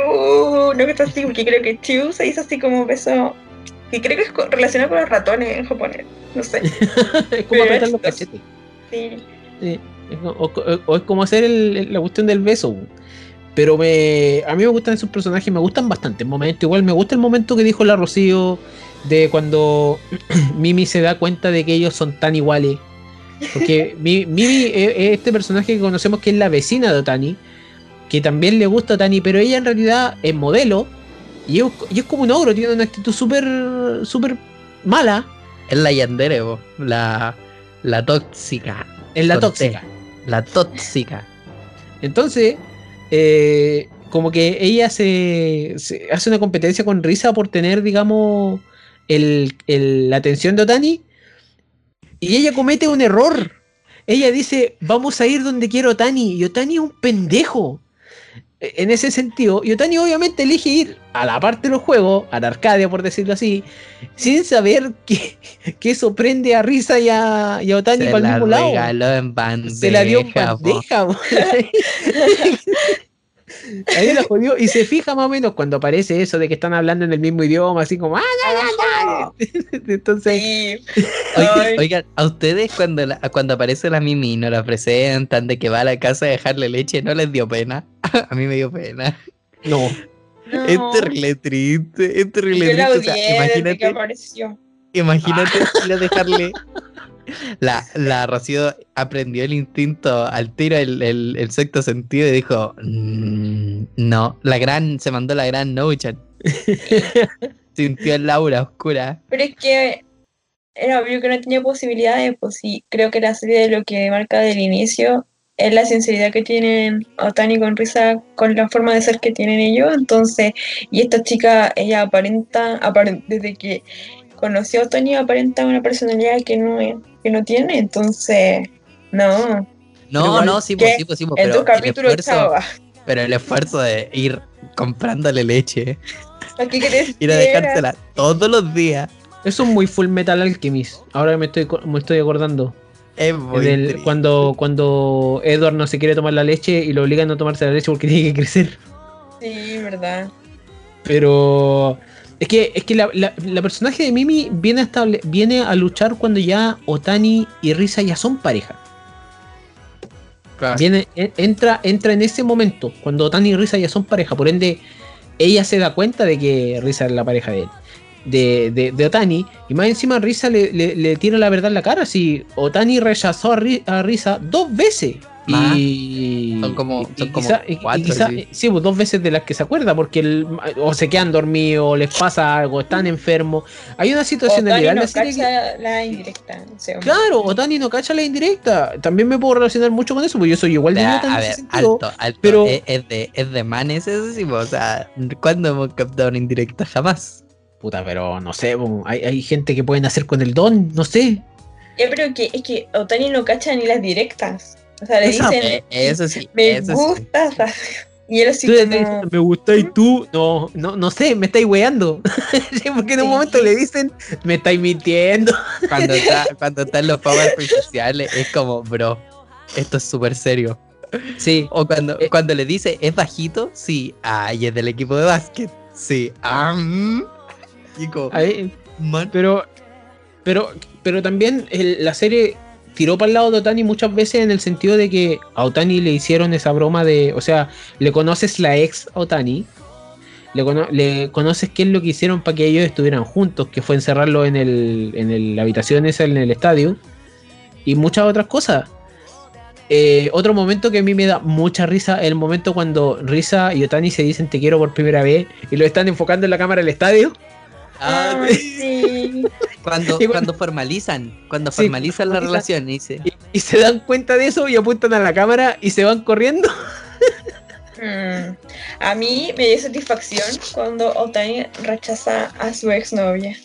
no que está así, porque creo que Chiu se hizo así como beso, que creo que es relacionado con los ratones en japonés, no sé. es como apretar los cachetes. Sí. O, o- o es como hacer el- el- la cuestión del beso. Pero me, a mí me gustan esos personajes, me gustan bastante. El momento, igual me gusta el momento que dijo la Rocío de cuando Mimi se da cuenta de que ellos son tan iguales. Porque Mi- Mimi es es este personaje que conocemos que es la vecina de Otani, que también le gusta a Otani, pero ella en realidad es modelo y es, y es como un ogro, tiene una actitud súper súper mala. Es la Yandere, po, la, la tóxica. Es la tóxica. La tóxica. Entonces, eh, como que ella se, se hace una competencia con Risa por tener, digamos, el, el- la atención de Otani. Y ella comete un error. Ella dice, vamos a ir donde quiero Otani. Y Otani es un pendejo. E- En ese sentido, y Otani obviamente elige ir a la parte de los juegos, a la Arcadia por decirlo así, sin saber que, que eso prende a Risa y a, y a Otani para el la mismo lado. regaló en bandeja. Se la dio en po. bandeja. Ahí la jodió. Y se fija más o menos cuando aparece eso de que están hablando en el mismo idioma, así como. "Ah, ya, ya". Entonces, Sí. Oigan, a ustedes cuando, la- cuando aparece la Mimi y nos la presentan de que va a la casa a dejarle leche, ¿no les dio pena? a mí me dio pena. no. No. Es terrible triste, es terrible triste. O sea, odié desde que imagínate, apareció. imagínate ir a dejarle. La, la Rocío aprendió el instinto al tiro, el, el, el sexto sentido y dijo: "Mm, No, la gran, se mandó la gran Nouchan. Sintió el aura oscura. Pero es que era obvio que no tenía posibilidades, pues sí, creo que la serie de lo que marca del inicio es la sinceridad que tienen Otani con Risa con la forma de ser que tienen ellos, entonces, y esta chica, ella aparenta, aparen- desde que conoció a Otani, aparenta una personalidad que no, que no tiene, entonces, no, No, igual, no, sí, pues, sí, pues, sí, pues, en pero tu capítulo, el esfuerzo, pero el esfuerzo de ir comprándole leche, ¿para qué ir a dejársela todos los días, Eso es muy Full Metal Alchemist. Ahora me estoy, me estoy acordando. es muy Del- triste. cuando, cuando Edward no se quiere tomar la leche y lo obligan a no tomarse la leche porque tiene que crecer. Sí, verdad. Pero es que, es que la, la- la personaje de Mimi viene a, estable- viene a luchar cuando ya Otani y Risa ya son pareja. Claro. Viene, en- entra, entra en ese momento, cuando Otani y Risa ya son pareja. Por ende, ella se da cuenta de que Risa es la pareja de él. De, de, de Otani. Y más encima Risa le, le- le tira la verdad en la cara. Si Otani rechazó a Risa dos veces. Y, Son como- son y como quizá- y- y cuatro, quizá- sí. sí, pues dos veces de las que se acuerda, porque el- o se quedan dormidos, o les pasa algo, están enfermos. Hay una situacionalidad en no la serie que- cacha la indirecta, Claro, Otani no cacha la indirecta. También me puedo relacionar mucho con eso, porque yo soy igual de idiota en a ese ver, sentido. alto, alto. pero- Es, es de, es de manes eso sí, pues, o sea, ¿cuándo hemos captado una indirecta? Jamás. Puta, pero no sé, po, hay, hay gente que pueden hacer con el don, no sé. Ya, pero que, es que Otani no cacha ni las directas. O sea, le Esa- dicen, eso sí, me eso sí. gustas. Y él así como, dices, me gusta y tú, no, no, no sé, me estáis weando. Sí, Porque en un Sí. momento le dicen, me estáis mintiendo. Cuando está, cuando está en los power especiales es como, bro, esto es súper serio. Sí, O cuando, Eh. cuando le dice, ¿es bajito? Sí. Ah, y es del equipo de básquet. Sí. Ah, mm. Como, ahí, man. pero, pero, pero también el- la serie tiró para el lado de Otani muchas veces en el sentido de que a Otani le hicieron esa broma de, o sea, le conoces la ex Otani, le, cono- le conoces qué es lo que hicieron para que ellos estuvieran juntos, que fue encerrarlo en, el, en el- la habitación esa en el estadio, y muchas otras cosas. Eh, otro momento que a mí me da mucha risa el momento cuando Risa y Otani se dicen te quiero por primera vez y lo están enfocando en la cámara del estadio. Ah, "Ay, sí. cuando, cuando formalizan, cuando Sí, formalizan la formalizan. relación, dice. Y, y se dan cuenta de eso y apuntan a la cámara y se van corriendo. Mm. A mí me dio satisfacción cuando Otani rechaza a su exnovia.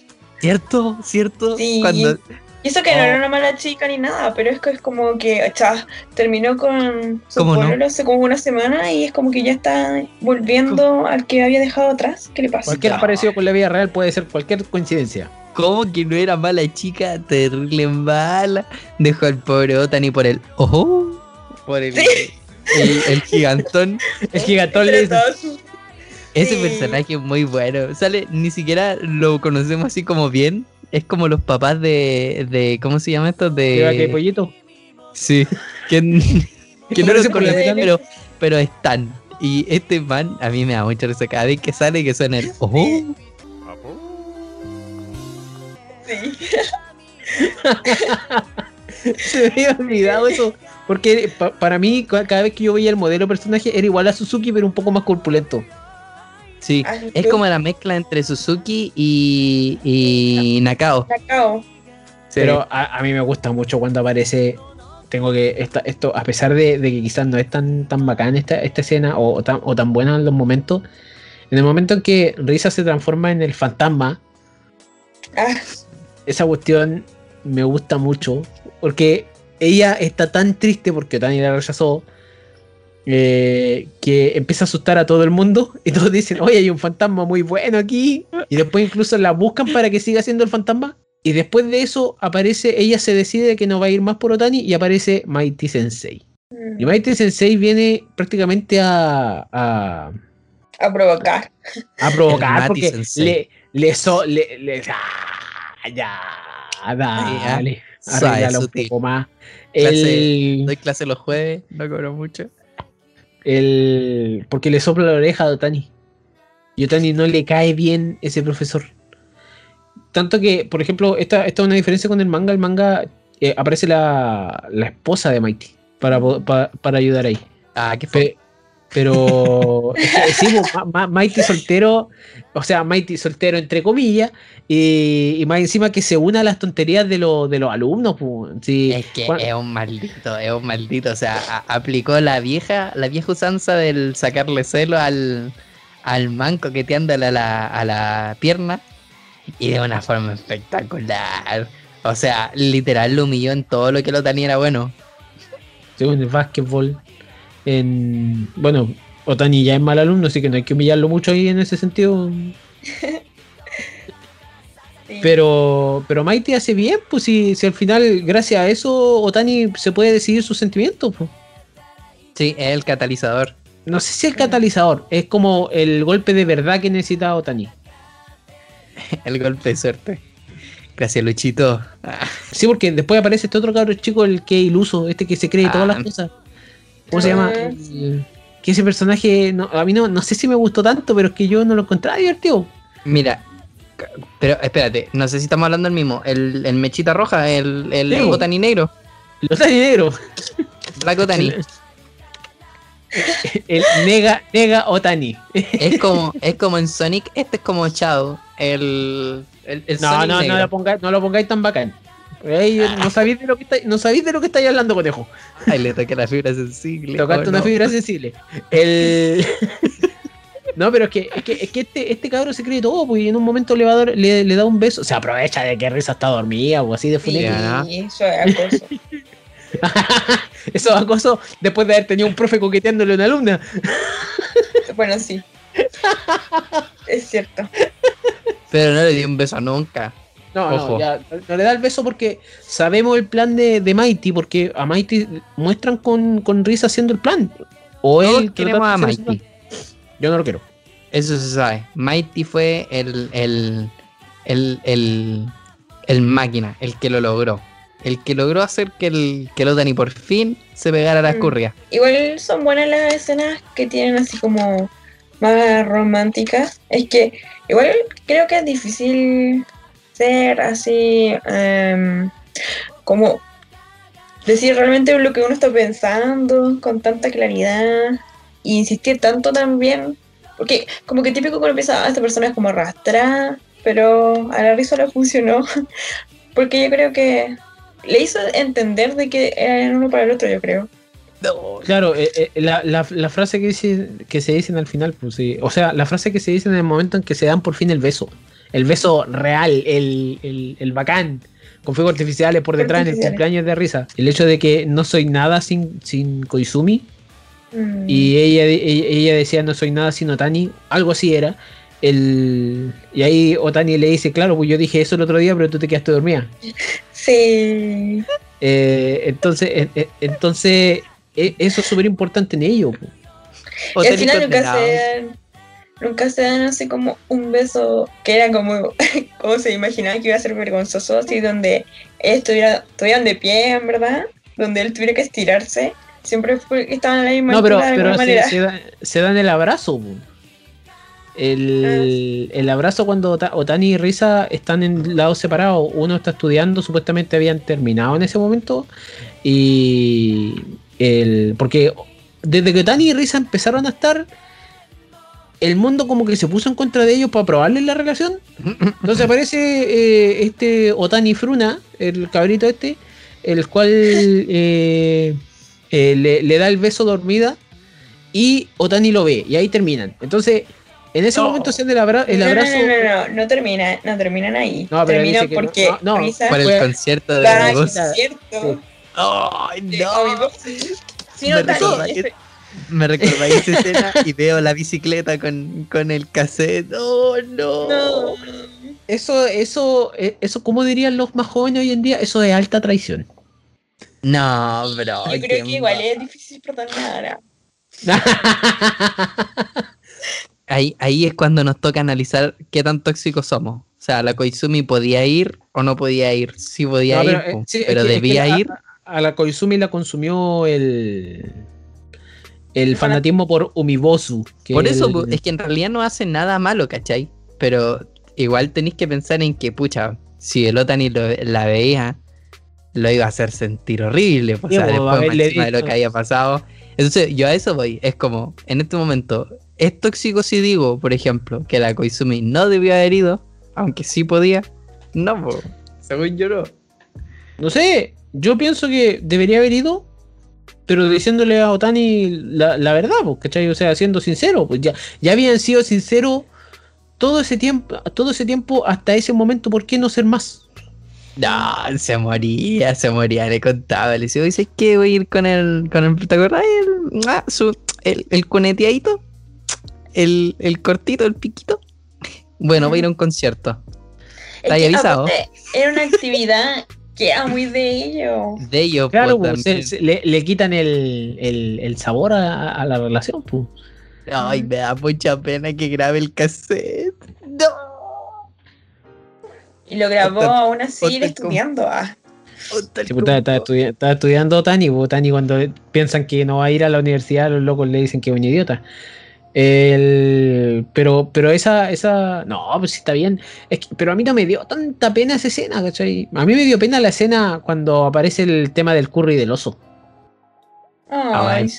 ¿Cierto? ¿Cierto? Sí. Cuando, Y eso que no Oh. era una mala chica ni nada, pero es que es como que cha, terminó con su pololo hace como una semana y es como que ya está volviendo al que había dejado atrás. ¿Qué le pasa? Cualquier No. parecido con la vida real puede ser cualquier coincidencia. ¿Cómo que no era mala chica? Terrible mala. Dejó al pobre Otani por el ojo. Por el, el, el gigantón. El gigantón le dice, Ese Sí. personaje es muy bueno. Sale, ni siquiera lo conocemos así como bien. Es como los papás de. de ¿Cómo se llama esto? "¿Qué va, qué De. pollito? Sí. Que, que no Pero lo se conocen, conocen. pero, pero están. Y este man, a mí me da mucha risa cada vez que sale que suena el ojo. Sí. Se me había olvidado eso. Porque pa- para mí, ca- cada vez que yo veía el modelo personaje, era igual a Suzuki, pero un poco más corpulento. Sí. Ah, Es como la mezcla entre Suzuki y, y Nakao. Nakao. Sí. Pero a, a mí me gusta mucho cuando aparece. Tengo que. Esta, esto, a pesar de, de que quizás no es tan, tan bacán esta, esta escena o, o tan, o tan buena en los momentos. En el momento en que Risa se transforma en el fantasma, Ah, esa cuestión me gusta mucho. Porque ella está tan triste porque Otani la rechazó. Eh, que empieza a asustar a todo el mundo y todos dicen, oye, hay un fantasma muy bueno aquí. Y después incluso la buscan para que siga siendo el fantasma. Y después de eso aparece, ella se decide que no va a ir más por Otani y aparece Mighty Sensei. Y mm, Mighty Sensei viene prácticamente a, a, a provocar. a provocar Mighty porque Sensei. le, le, so- le, le- ah, ya, dale, Suave, arréglala un poco más. Clase- El, Doy clase los jueves, no cobro mucho. El, porque le sopla la oreja a Otani. Y Otani no le cae bien ese profesor. Tanto que, por ejemplo, esta, esta es una diferencia con el manga. El manga eh, aparece la, la esposa de Mighty para, po- pa- para ayudar ahí. Ah, qué fue. Pe- pero es que, sí, pues, Ma- Mighty soltero, o sea, Mighty soltero entre comillas, y, y más encima que se una a las tonterías de, los de los alumnos. pues, sí. Es que es un maldito, es un maldito. O sea, aplicó la vieja, la vieja usanza del sacarle celo al, al manco que te anda a la, a la pierna y de una forma espectacular. O sea, literal lo humilló en todo lo que lo tenía era bueno. según el básquetbol. En, bueno, Otani ya es mal alumno, así que no hay que humillarlo mucho ahí en ese sentido. Sí. Pero, pero Mighty hace bien, pues si, si al final, gracias a eso, Otani se puede decidir sus sentimientos. pues. Sí, es el catalizador. No sé si el catalizador, es como el golpe de verdad que necesita Otani. El golpe de suerte. Gracias, Luchito. Sí, porque después aparece este otro cabro chico, el que es iluso, este que se cree todas Ah. las cosas. ¿Cómo se llama? Ah, El- que ese personaje, no, a mí no, no sé si me gustó tanto, pero es que yo no lo encontraba divertido. Mira, pero espérate, no sé si estamos hablando del mismo. El, el mechita roja, el, el Sí. Otani negro. Los negro. Black Otani. El nega, nega Otani. es como, es como en Sonic, este es como Chao. El, el, el No, Sonic no, no lo pongáis, no lo pongáis tan bacán. Ahí, no sabéis de lo que estáis, no sabéis de lo que estáis hablando, conejo. Ay, le toqué la fibra sensible. Tocaste oh, una no. fibra sensible. El... no, pero es que, es que, es que este, este cabro se cree todo, pues y en un momento le, va a dar- le, le da un beso. Se aprovecha de que Risa está dormida o así de Sí, funeta. Ya. eso es acoso. Eso acoso después de haber tenido un profe coqueteándole a una alumna. bueno, sí. es cierto. Pero no le di un beso nunca. No, Ojo. no, ya, no le da el beso porque sabemos el plan de, de Mighty, porque a Mighty muestran con, con Risa haciendo el plan. O Todos él queremos a Mighty. Yo no lo quiero. Eso se sabe. Mighty fue el, el, el, el, el máquina, el que lo logró. El que logró hacer que el, que el Otani por fin se pegara a la Mm. escurria. Igual son buenas las escenas que tienen así como más románticas. Es que igual creo que es difícil así em, como decir realmente lo que uno está pensando con tanta claridad e insistir tanto también. Porque como que típico cuando empieza, "Ah, esta persona es como arrastrada, pero a la risa le funcionó. Porque yo creo que le hizo entender de que eran uno para el otro, yo creo. Claro, eh, eh, la, la- la frase que, dice, que se dicen al final, pues sí. O sea, la frase que se dice en el momento en que se dan por fin el beso. El beso real, el, el, el bacán, con fuegos artificiales por detrás en el cumpleaños de risa. El hecho de que no soy nada sin, sin Koizumi. Mm. Y ella, ella, ella decía no soy nada sin Otani, algo así era. El, y ahí Otani le dice, claro, pues yo dije eso el otro día, pero tú te quedaste dormida. Sí. Eh, entonces, eh, entonces eh, eso es súper importante en ello. po. Y al final nunca se nunca se dan así como un beso que era como, como se imaginaba que iba a ser vergonzoso, así donde ellos estuviera, estuvieran de pie, en verdad, donde él tuviera que estirarse. Siempre fue, estaban a la misma No, pero, de pero se, se da- se dan el abrazo. El, el abrazo cuando Ota- Otani y Risa están en lados separados. Uno está estudiando, supuestamente habían terminado en ese momento. Y el. Porque desde que Otani y Risa empezaron a estar. El mundo como que se puso en contra de ellos para probarles la relación. Entonces aparece eh, este Otani Fruna, el cabrito este, el cual eh, eh, le, le da el beso dormida y Otani lo ve y ahí terminan. Entonces, en ese No. momento se el, abra- el No, no, abrazo. No, no, no, no, termina, no terminan ahí. No, no, porque no, Por el concierto de da voz. cierto. ¡Ay, de no! Sí, no, Me recordáis esa escena y veo la bicicleta con, con el cassette. ¡Oh, no! no. Eso, eso, eh, eso, como dirían los más jóvenes hoy en día, eso es alta traición. No, bro. Yo creo que igual es difícil perdonar. Ahí, ahí es cuando nos toca analizar qué tan tóxicos somos. O sea, la Koizumi podía ir o no podía ir. Sí podía No, ir, pero, eh, sí, es pero que- es que debía la- ir. A la Koizumi la consumió el. El fanatismo por Umibosu. que Por eso, el- po, es que en realidad no hace nada malo, ¿cachai? Pero igual tenéis que pensar en que, pucha, si el Otani lo- la veía, lo iba a hacer sentir horrible. po, O sea, po, después encima de lo que había pasado. Entonces, yo a eso voy. Es como, en este momento, ¿es tóxico si digo, por ejemplo, que la Koizumi no debió haber ido, aunque sí podía? No, po, según yo no. No sé, yo pienso que debería haber ido, pero diciéndole a Otani la, la verdad, pues, ¿cachai? O sea, siendo sincero, pues ya, ya habían sido sinceros todo ese tiempo, todo ese tiempo hasta ese momento, ¿por qué no ser más? No, se moría, se moría, le contaba, le decía, dice que voy a ir con el, con el, ¿te acordás? El, ah, su, el, el cuneteadito, el, el cortito, el piquito. Bueno, voy a ir a un concierto. Es ¿Te que, avisado? aparte, Era una actividad que era muy de ellos. De ellos, Claro, pues, pues, también. se- se- le, le quitan el, el- el sabor a, a la relación, pues. Ay, me da mucha pena que grabe el cassette. No. Y lo grabó Ponte- aún así estudiando. Ah. Sí, pues, está, está estudi- está estudiando Otani, pues Otani cuando piensan que no va a ir a la universidad, los locos le dicen que es un idiota. El- pero, pero esa, esa, no, pues sí está bien. Es que- pero a mí no me dio tanta pena esa escena, ¿cachai? A mí me dio pena la escena cuando aparece el tema del curry del oso. Ay, Ay,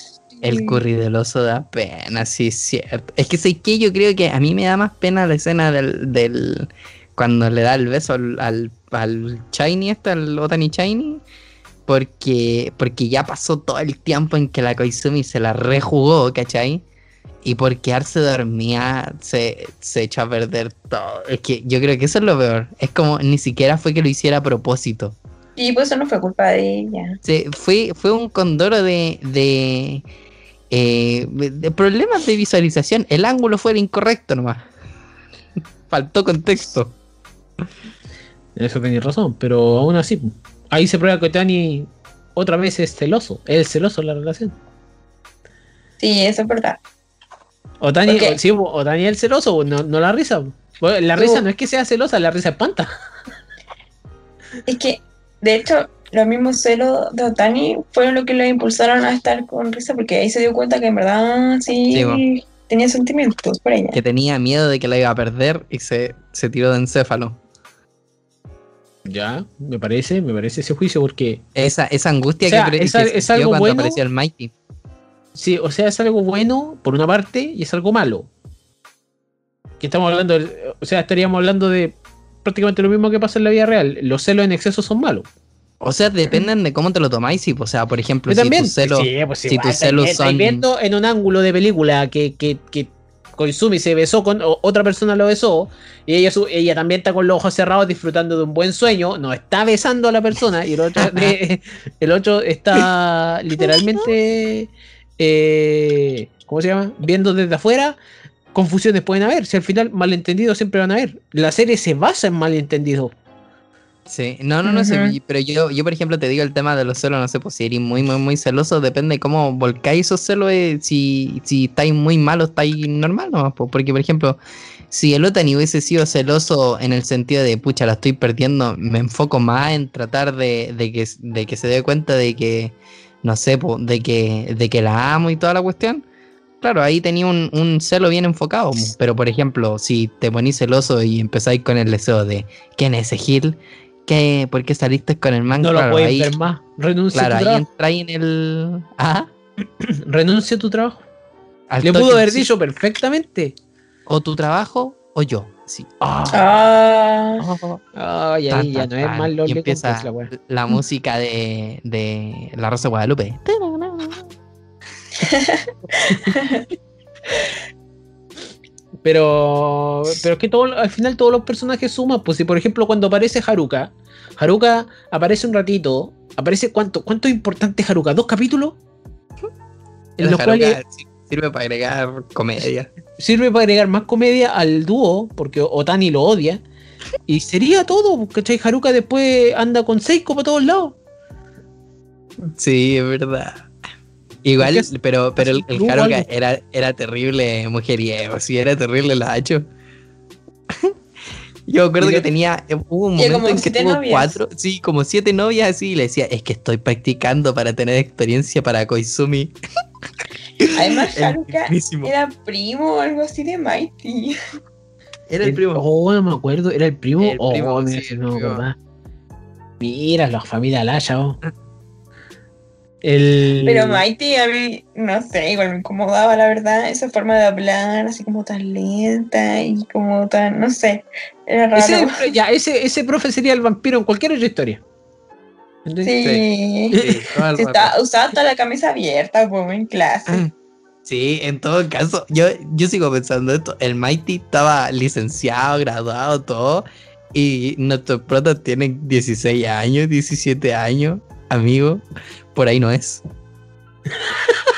El curry del oso da pena, sí es cierto. Es que sé que yo creo que a mí me da más pena la escena del, del cuando le da el beso al, al, al Shiny, este, al Otani Shiny, porque, porque ya pasó todo el tiempo en que la Koizumi se la rejugó, ¿cachai? Y por quedarse dormida se, se echó a perder todo. Es que yo creo que eso es lo peor. Es como ni siquiera fue que lo hiciera a propósito. Y pues eso no fue culpa de ella. Sí, fue, fue un condoro de, de, eh, de problemas de visualización. El ángulo fue el incorrecto nomás. Faltó contexto. En eso tenéis razón, pero aún así, ahí se prueba que Otani otra vez es celoso. Es el celoso en la relación. Sí, eso es verdad. Otani, Ok. sí, pues, Otani es el celoso, no, no la risa. La risa no es que sea celosa, la risa espanta. Es que, de hecho, los mismos celos de Otani fueron lo que lo impulsaron a estar con Risa, porque ahí se dio cuenta que en verdad sí, Sí, tenía sentimientos por ella. Que tenía miedo de que la iba a perder y se, se tiró de encéfalo. Ya, me parece, me parece ese juicio porque Esa, esa angustia O sea, que, cre- es que algo cuando bueno. apareció el Mighty. Sí, o sea, es algo bueno por una parte y es algo malo. Que estamos hablando, del- o sea, estaríamos hablando de prácticamente lo mismo que pasa en la vida real. Los celos en exceso son malos. O sea, dependen de cómo te lo tomáis. sí, O sea, por ejemplo, si tus celos, Sí, pues si tus celos estáis son- viendo en un ángulo de película que, que, que Koizumi se besó con o- otra persona lo besó y ella su- ella también está con los ojos cerrados disfrutando de un buen sueño, no está besando a la persona y el otro de- el otro está literalmente eh, ¿cómo se llama? viendo desde afuera. Confusiones pueden haber, si al final malentendidos siempre van a haber. La serie se basa en malentendidos. Sí, no, no, no sé, pero yo, yo por ejemplo te digo el tema de los celos, no sé, pues si eres muy, muy, muy celoso, depende de cómo volcáis esos celos, eh, si, si estáis muy mal o estáis normal nomás, pues, porque por ejemplo, si el Otani hubiese sido celoso en el sentido de, pucha, la estoy perdiendo, me enfoco más en tratar de, de que, de que se dé cuenta de que, no sé, de que, de que la amo y toda la cuestión. Claro, ahí tenía un, un celo bien enfocado, pero por ejemplo, si te ponís celoso y empezáis con el deseo de, ¿quién es ese Gil? ¿Qué, ¿Por qué saliste con el man? No claro, lo pueden ahí, ver más. Renuncia claro, a tu ahí trabajo. ahí en el. Ajá. Renuncia a tu trabajo. al Le pudo haber dicho perfectamente. O tu trabajo o yo. Ah, Ah, ahí ya no es más Y Lonely empieza la música de, de La Rosa de Guadalupe. Pero, pero es que todo, al final todos los personajes suman. Pues si por ejemplo cuando aparece Haruka, Haruka aparece un ratito. Aparece cuánto, cuánto es importante Haruka, dos capítulos. En los Haruka cuales sí- sirve para agregar comedia. sirve para agregar más comedia al dúo, porque Otani lo odia. Y sería todo, ¿cachai? Haruka después anda con Seiko por todos lados. Sí, es verdad. Igual, pero, pero el, el Haruka algo. era, era terrible mujeriego, sí, era terrible lacho. Yo me acuerdo que tenía, eh, hubo un momento como en que tuvo novias. cuatro, sí, como siete novias así, y le decía, es que estoy practicando para tener experiencia para Koizumi. además Haruka era primo o algo así de Mighty. Era el primo. Oh, no me acuerdo, era el primo. El oh, primo, mira, sí, no primo. Mira, la familia Laya, oh. El... Pero Mighty a mí, no sé, igual me incomodaba la verdad, esa forma de hablar, así como tan lenta y como tan, no sé, era raro. Ese, ya, ese, ese profe sería el vampiro en cualquier otra historia. ¿Entendés? Sí. Está- usaba toda la camisa abierta, como en clase. Sí, en todo caso, yo, yo sigo pensando esto. El Mighty estaba licenciado, graduado, todo. Y nuestros protas tienen 16 años, 17 años, amigo. Por ahí no es.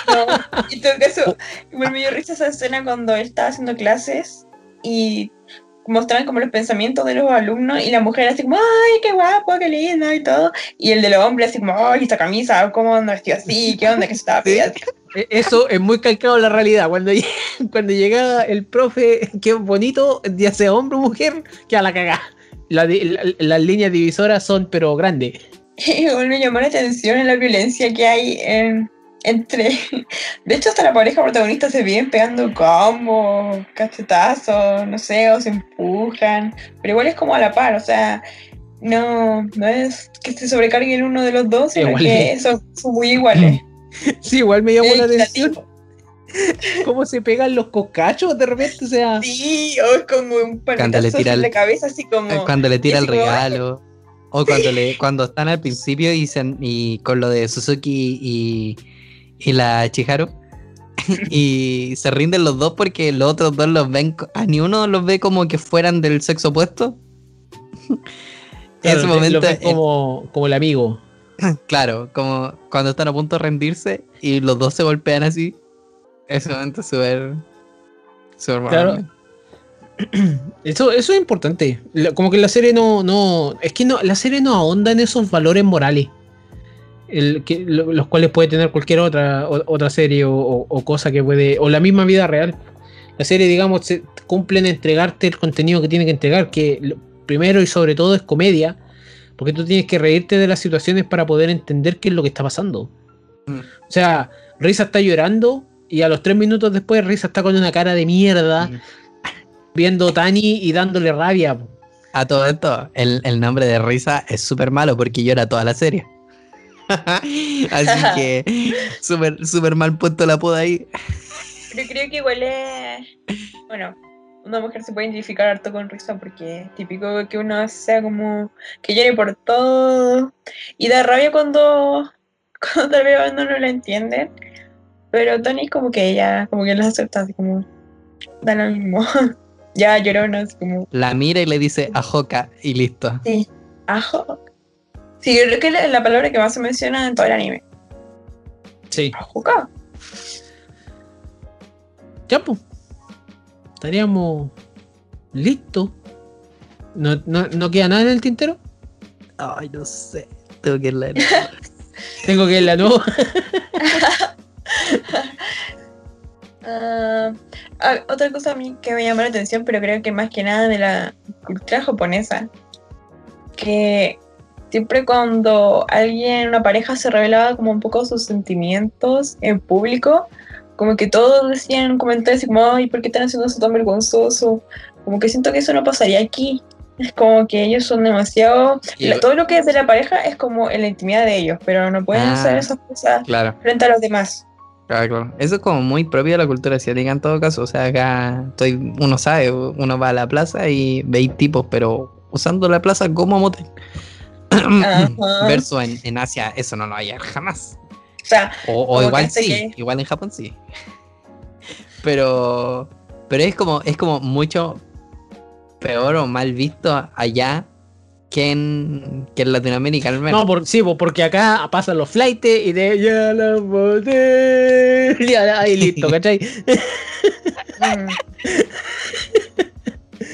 No, y en todo caso, igual me dio risa esa escena cuando él estaba haciendo clases y mostraban como los pensamientos de los alumnos y la mujer así como, ay, qué guapo, qué lindo y todo. Y el de los hombres así como, ay, esta camisa, ¿cómo anda vestido así? ¿Qué onda que se estaba pegando? E- Eso es muy calcado en la realidad. Cuando, cuando llega el profe, qué bonito, ya sea hombre o mujer, que a la cagá. La la- las líneas divisoras son, pero grandes. Igual me llamó la atención en la violencia que hay en- entre... De hecho, hasta la pareja protagonista se vienen pegando combos, cachetazos, no sé, o se empujan. Pero igual es como a la par, o sea, no, no es que se sobrecargue uno de los dos, sino que son, son muy iguales. Sí, igual me llamó la atención cómo se pegan los cocachos de repente. O sea, Sí, o es como un Cuando le tira el- la cabeza, así como... Cuando le tira el como, regalo. O cuando le, cuando están al principio y, se- y con lo de Suzuki y, y la Chiharu. y se rinden los dos porque los otros dos los ven. A ni uno los ve como que fueran del sexo opuesto. en ese momento. ven como, como el amigo. Claro, como cuando están a punto de rendirse y los dos se golpean así. Ese momento es súper. Súper Claro. Eso, eso es importante. Como que la serie no, no. Es que no, la serie no ahonda en esos valores morales. El, que, lo- los cuales puede tener cualquier otra, o- otra serie o, o- o cosa que puede. O la misma vida real. La serie, digamos, se cumple en entregarte el contenido que tiene que entregar. Que primero y sobre todo es comedia. Porque tú tienes que reírte de las situaciones para poder entender qué es lo que está pasando. Mm. O sea, Risa está llorando. Y a los tres minutos después, Risa está con una cara de mierda. Mm. Viendo Tani y dándole rabia. A todo esto, el, el nombre de Risa es súper malo porque llora toda la serie. Así que súper súper mal puesto la poda ahí. Pero creo que igual es. Bueno, una mujer se puede identificar harto con risa porque es típico que uno sea como. que llore por todo. Y da rabia cuando. cuando tal vez no lo entiende. Pero Tony como que ella, como que lo acepta así como. da lo mismo. ya llorona, es como. La mira y le dice Ajoka y listo. Sí, ajo. Sí, yo creo que es la palabra que más se menciona en todo el anime. Sí. Ajoka. Ya, pues. Estaríamos listos. ¿No, no, ¿No queda nada en el tintero? Ay, no sé. Tengo que leer. Tengo que ir la nueva. Ah, ah, otra cosa a mí que me llamó la atención, pero creo que más que nada de la cultura japonesa, que siempre cuando alguien, una pareja se revelaba como un poco sus sentimientos en público, como que todos decían comentarios como, ay, ¿por qué están haciendo eso tan vergonzoso? Como que siento que eso no pasaría aquí. Es como que ellos son demasiado... La- todo lo que es de la pareja es como en la intimidad de ellos, pero no pueden Ah. hacer esas cosas Claro, frente a los demás. claro, claro. Eso es como muy propio de la cultura asiática en todo caso. O sea, acá estoy, uno sabe, uno va a la plaza y veis tipos, pero usando la plaza como motel. Verso en, en Asia, eso no lo hay jamás. O sea, O, o igual sí, que- igual en Japón sí. Pero, pero es como, es como mucho peor o mal visto allá que en, que en Latinoamérica al menos. No, por, sí, porque acá pasan los flights y de ya la. Ahí listo, ¿cachai?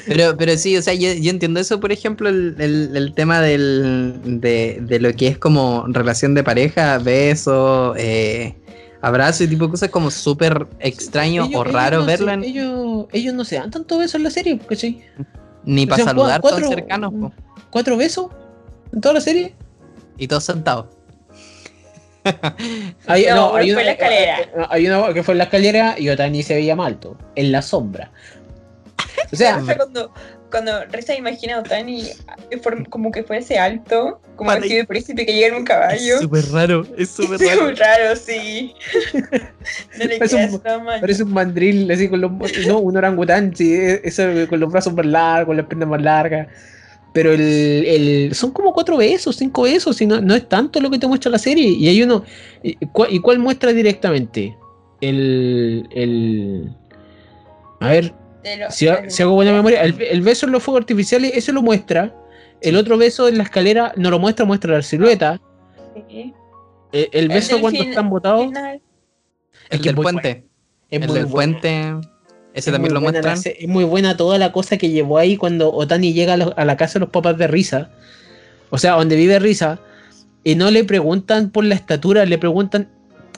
Pero, pero sí, o sea, yo, yo entiendo eso, por ejemplo, el, el- el tema del, de, de lo que es como relación de pareja, beso, eh, abrazo y tipo de cosas como súper extraño Ellos- o ellos raro no se- verlo, en- ellos, ellos no se dan tanto besos en la serie, ¿cachai? ni o para sea, saludar cuatro- todos cercanos, po, ¿Cuatro besos? ¿En toda la serie? y todos sentados. Hay, No, hay fue en la escalera. Hay una que fue en la escalera y Otani se veía mal, alto, en la sombra. O sea, cuando, cuando Risa imagina a Otani como que fuese alto, como así de príncipe que llega en un caballo. Es súper raro, es súper Es raro. muy raro, sí. No le Es queda un- parece un mandril así con los. No, un orangután, sí, eso con los brazos más largos, las piernas más largas. Pero el, el- son como cuatro besos, cinco besos, y no, no es tanto lo que te muestra la serie. Y hay uno. ¿Y cuál, y cuál muestra directamente? El. el a ver, Si, ha- hago buena memoria, el, el beso en los fuegos artificiales, eso lo muestra. El otro beso en la escalera no lo muestra, muestra la silueta. Sí. El, el El beso del cuando fin- están botados. final. El que del puente. Es el del bueno. puente. Ese Es también lo la se- es muy buena toda la cosa que llevó ahí cuando Otani llega a, los- a la casa de los papás de Risa. O sea, donde vive Risa. Y no le preguntan por la estatura, le preguntan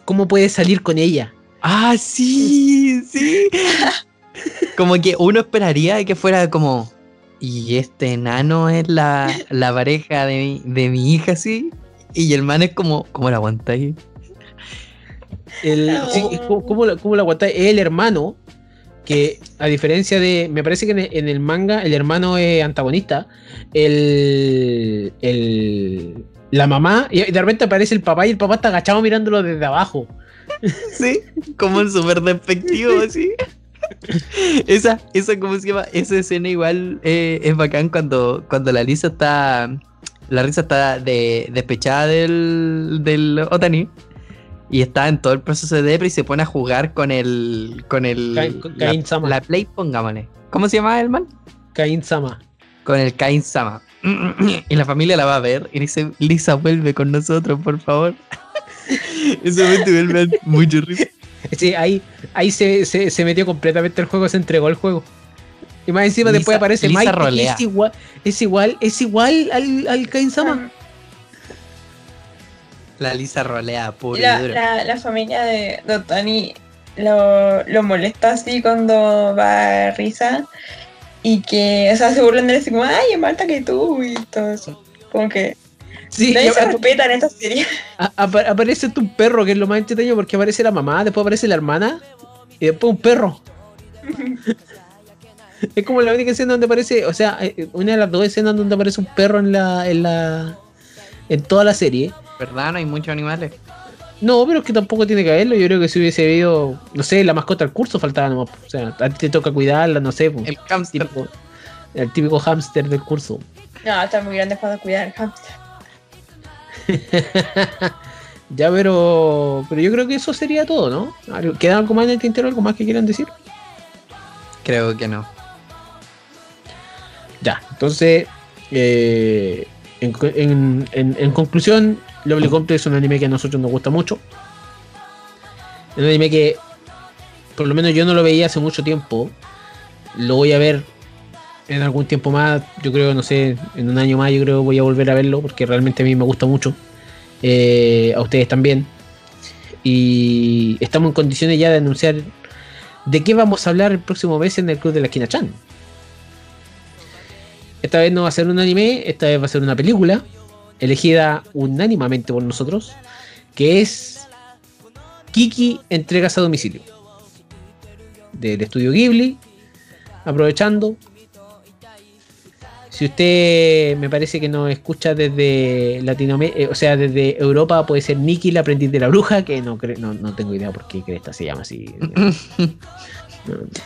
cómo puede salir con ella. Ah, sí, sí. como que uno esperaría que fuera como. Y este enano es la, la pareja de mi, de mi hija, sí. Y el man es como, ¿cómo la aguanta ahí? El, sí, ¿cómo, cómo la, cómo? Es el hermano. Que a diferencia de. Me parece que en el, en el manga el hermano es antagonista. El. el la mamá. Y de repente aparece el papá y el papá está agachado mirándolo desde abajo. Sí, como un súper despectivo, así. esa, esa, ¿cómo se llama? Esa escena igual eh, es bacán cuando, cuando la Lisa está. La risa está de, despechada del, del Otani. Y está en todo el proceso de depre y se pone a jugar con el. con el. Cain- con la, Cain Sama. la Play, pongámosle. ¿Cómo se llama el man? Caín Sama. Con el Kain Sama. Y la familia la va a ver y dice, Lisa, vuelve con nosotros, por favor. Igual me da mucho risa. Sí, ahí, ahí se, se, se metió completamente el juego, se entregó el juego. Y más encima después aparece Lisa Mike, rolea. es igual, es igual, es igual al, al Cain Sama. La Lisa rolea puro Y la, y la, la familia de, de lo, lo molesta así cuando va a risa. Y que, o sea, se burlan de él así como, ay, es más alta que tú y todo eso. Como que Sí, nadie se respeta en esta serie. aparece tu perro, que es lo más entretenido porque aparece la mamá, después aparece la hermana y después un perro. es como la única escena donde aparece, o sea, eh, una de las dos escenas donde aparece un perro en la, en la, en toda la serie. ¿Verdad? No hay muchos animales. No, pero es que tampoco tiene que haberlo. Yo creo que si hubiese habido, no sé, la mascota del curso faltaba nomás. O sea, a ti te toca cuidarla, no sé. po. El hamster. Típico- el típico hámster del curso. No, está muy grande para cuidar al hamster. ya, pero pero yo creo que eso sería todo, ¿no? ¿Queda algo más en el tintero? ¿Algo más que quieran decir? Creo que no. Ya, entonces, eh, en, en- en- en conclusión, Lovely Complex es un anime que a nosotros nos gusta mucho. Un anime que, por lo menos yo no lo veía hace mucho tiempo. Lo voy a ver en algún tiempo más. Yo creo, no sé, en un año más yo creo voy a volver a verlo porque realmente a mí me gusta mucho. Eh, a ustedes también. Y estamos en condiciones ya de anunciar de qué vamos a hablar el próximo mes en el Club de la Esquina Chan. Esta vez no va a ser un anime, esta vez va a ser una película elegida unánimamente por nosotros, que es Kiki Entregas a Domicilio, del estudio Ghibli, aprovechando. Si usted me parece que nos escucha desde Latinoamérica, o sea, desde Europa, puede ser Nikki, la aprendiz de la bruja, que no, cre- no, no tengo idea por qué Cresta se llama así.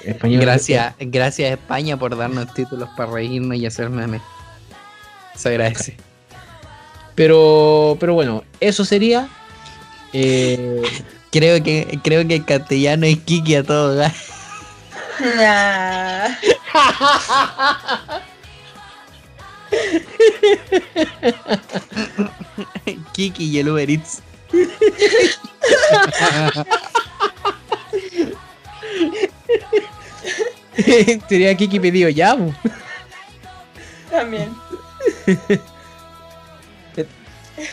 Español. Gracias, gracias España por darnos títulos para reírnos y hacer memes. Se agradece. Pero, pero bueno, eso sería. eh, Creo que, creo que en castellano es Kiki a todo gas. Nah. Kiki y el Uber Eats. sería Kiki pedido ya. También.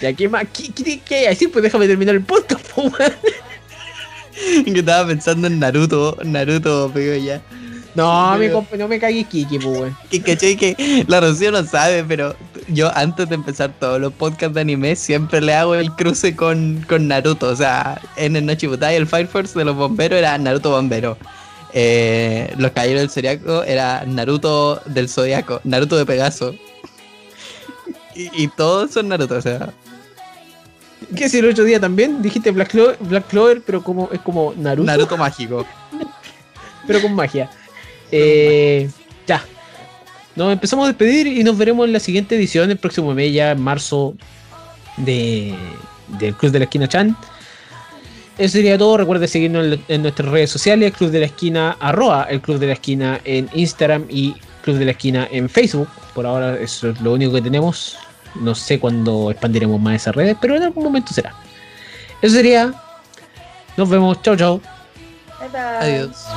¿Y aquí más? ¿Qué, qué, qué? Así pues déjame terminar el podcast, po, que estaba pensando en Naruto. Naruto pegó ya. No, me, Pero- comp- no me cagues Kiki, pues. Que caché que la Rocío no sabe, pero yo antes de empezar todos los podcasts de anime siempre le hago el cruce con, con Naruto. O sea, en el Nochibutai el Fire Force de los bomberos era Naruto bombero. Eh, los caballeros del Zodiaco era Naruto del Zodiaco, Naruto de Pegaso. Y, y todos son Naruto, o sea. ¿Qué si el otro día también dijiste Black Clover, Black Clover pero como, es como Naruto, Naruto mágico. pero con magia. Eh, ya. Nos empezamos a despedir y nos veremos en la siguiente edición, el próximo mes, ya en marzo, de, del Club de la Esquina Chan. Eso sería todo. Recuerde seguirnos en, en nuestras redes sociales, Club de la Esquina, arroba el Club de la Esquina en Instagram y Club de la Esquina en Facebook. Por ahora eso es lo único que tenemos. No sé cuándo expandiremos más esas redes, pero en algún momento será. Eso sería. Nos vemos. Chao, chao. Bye bye. Adiós.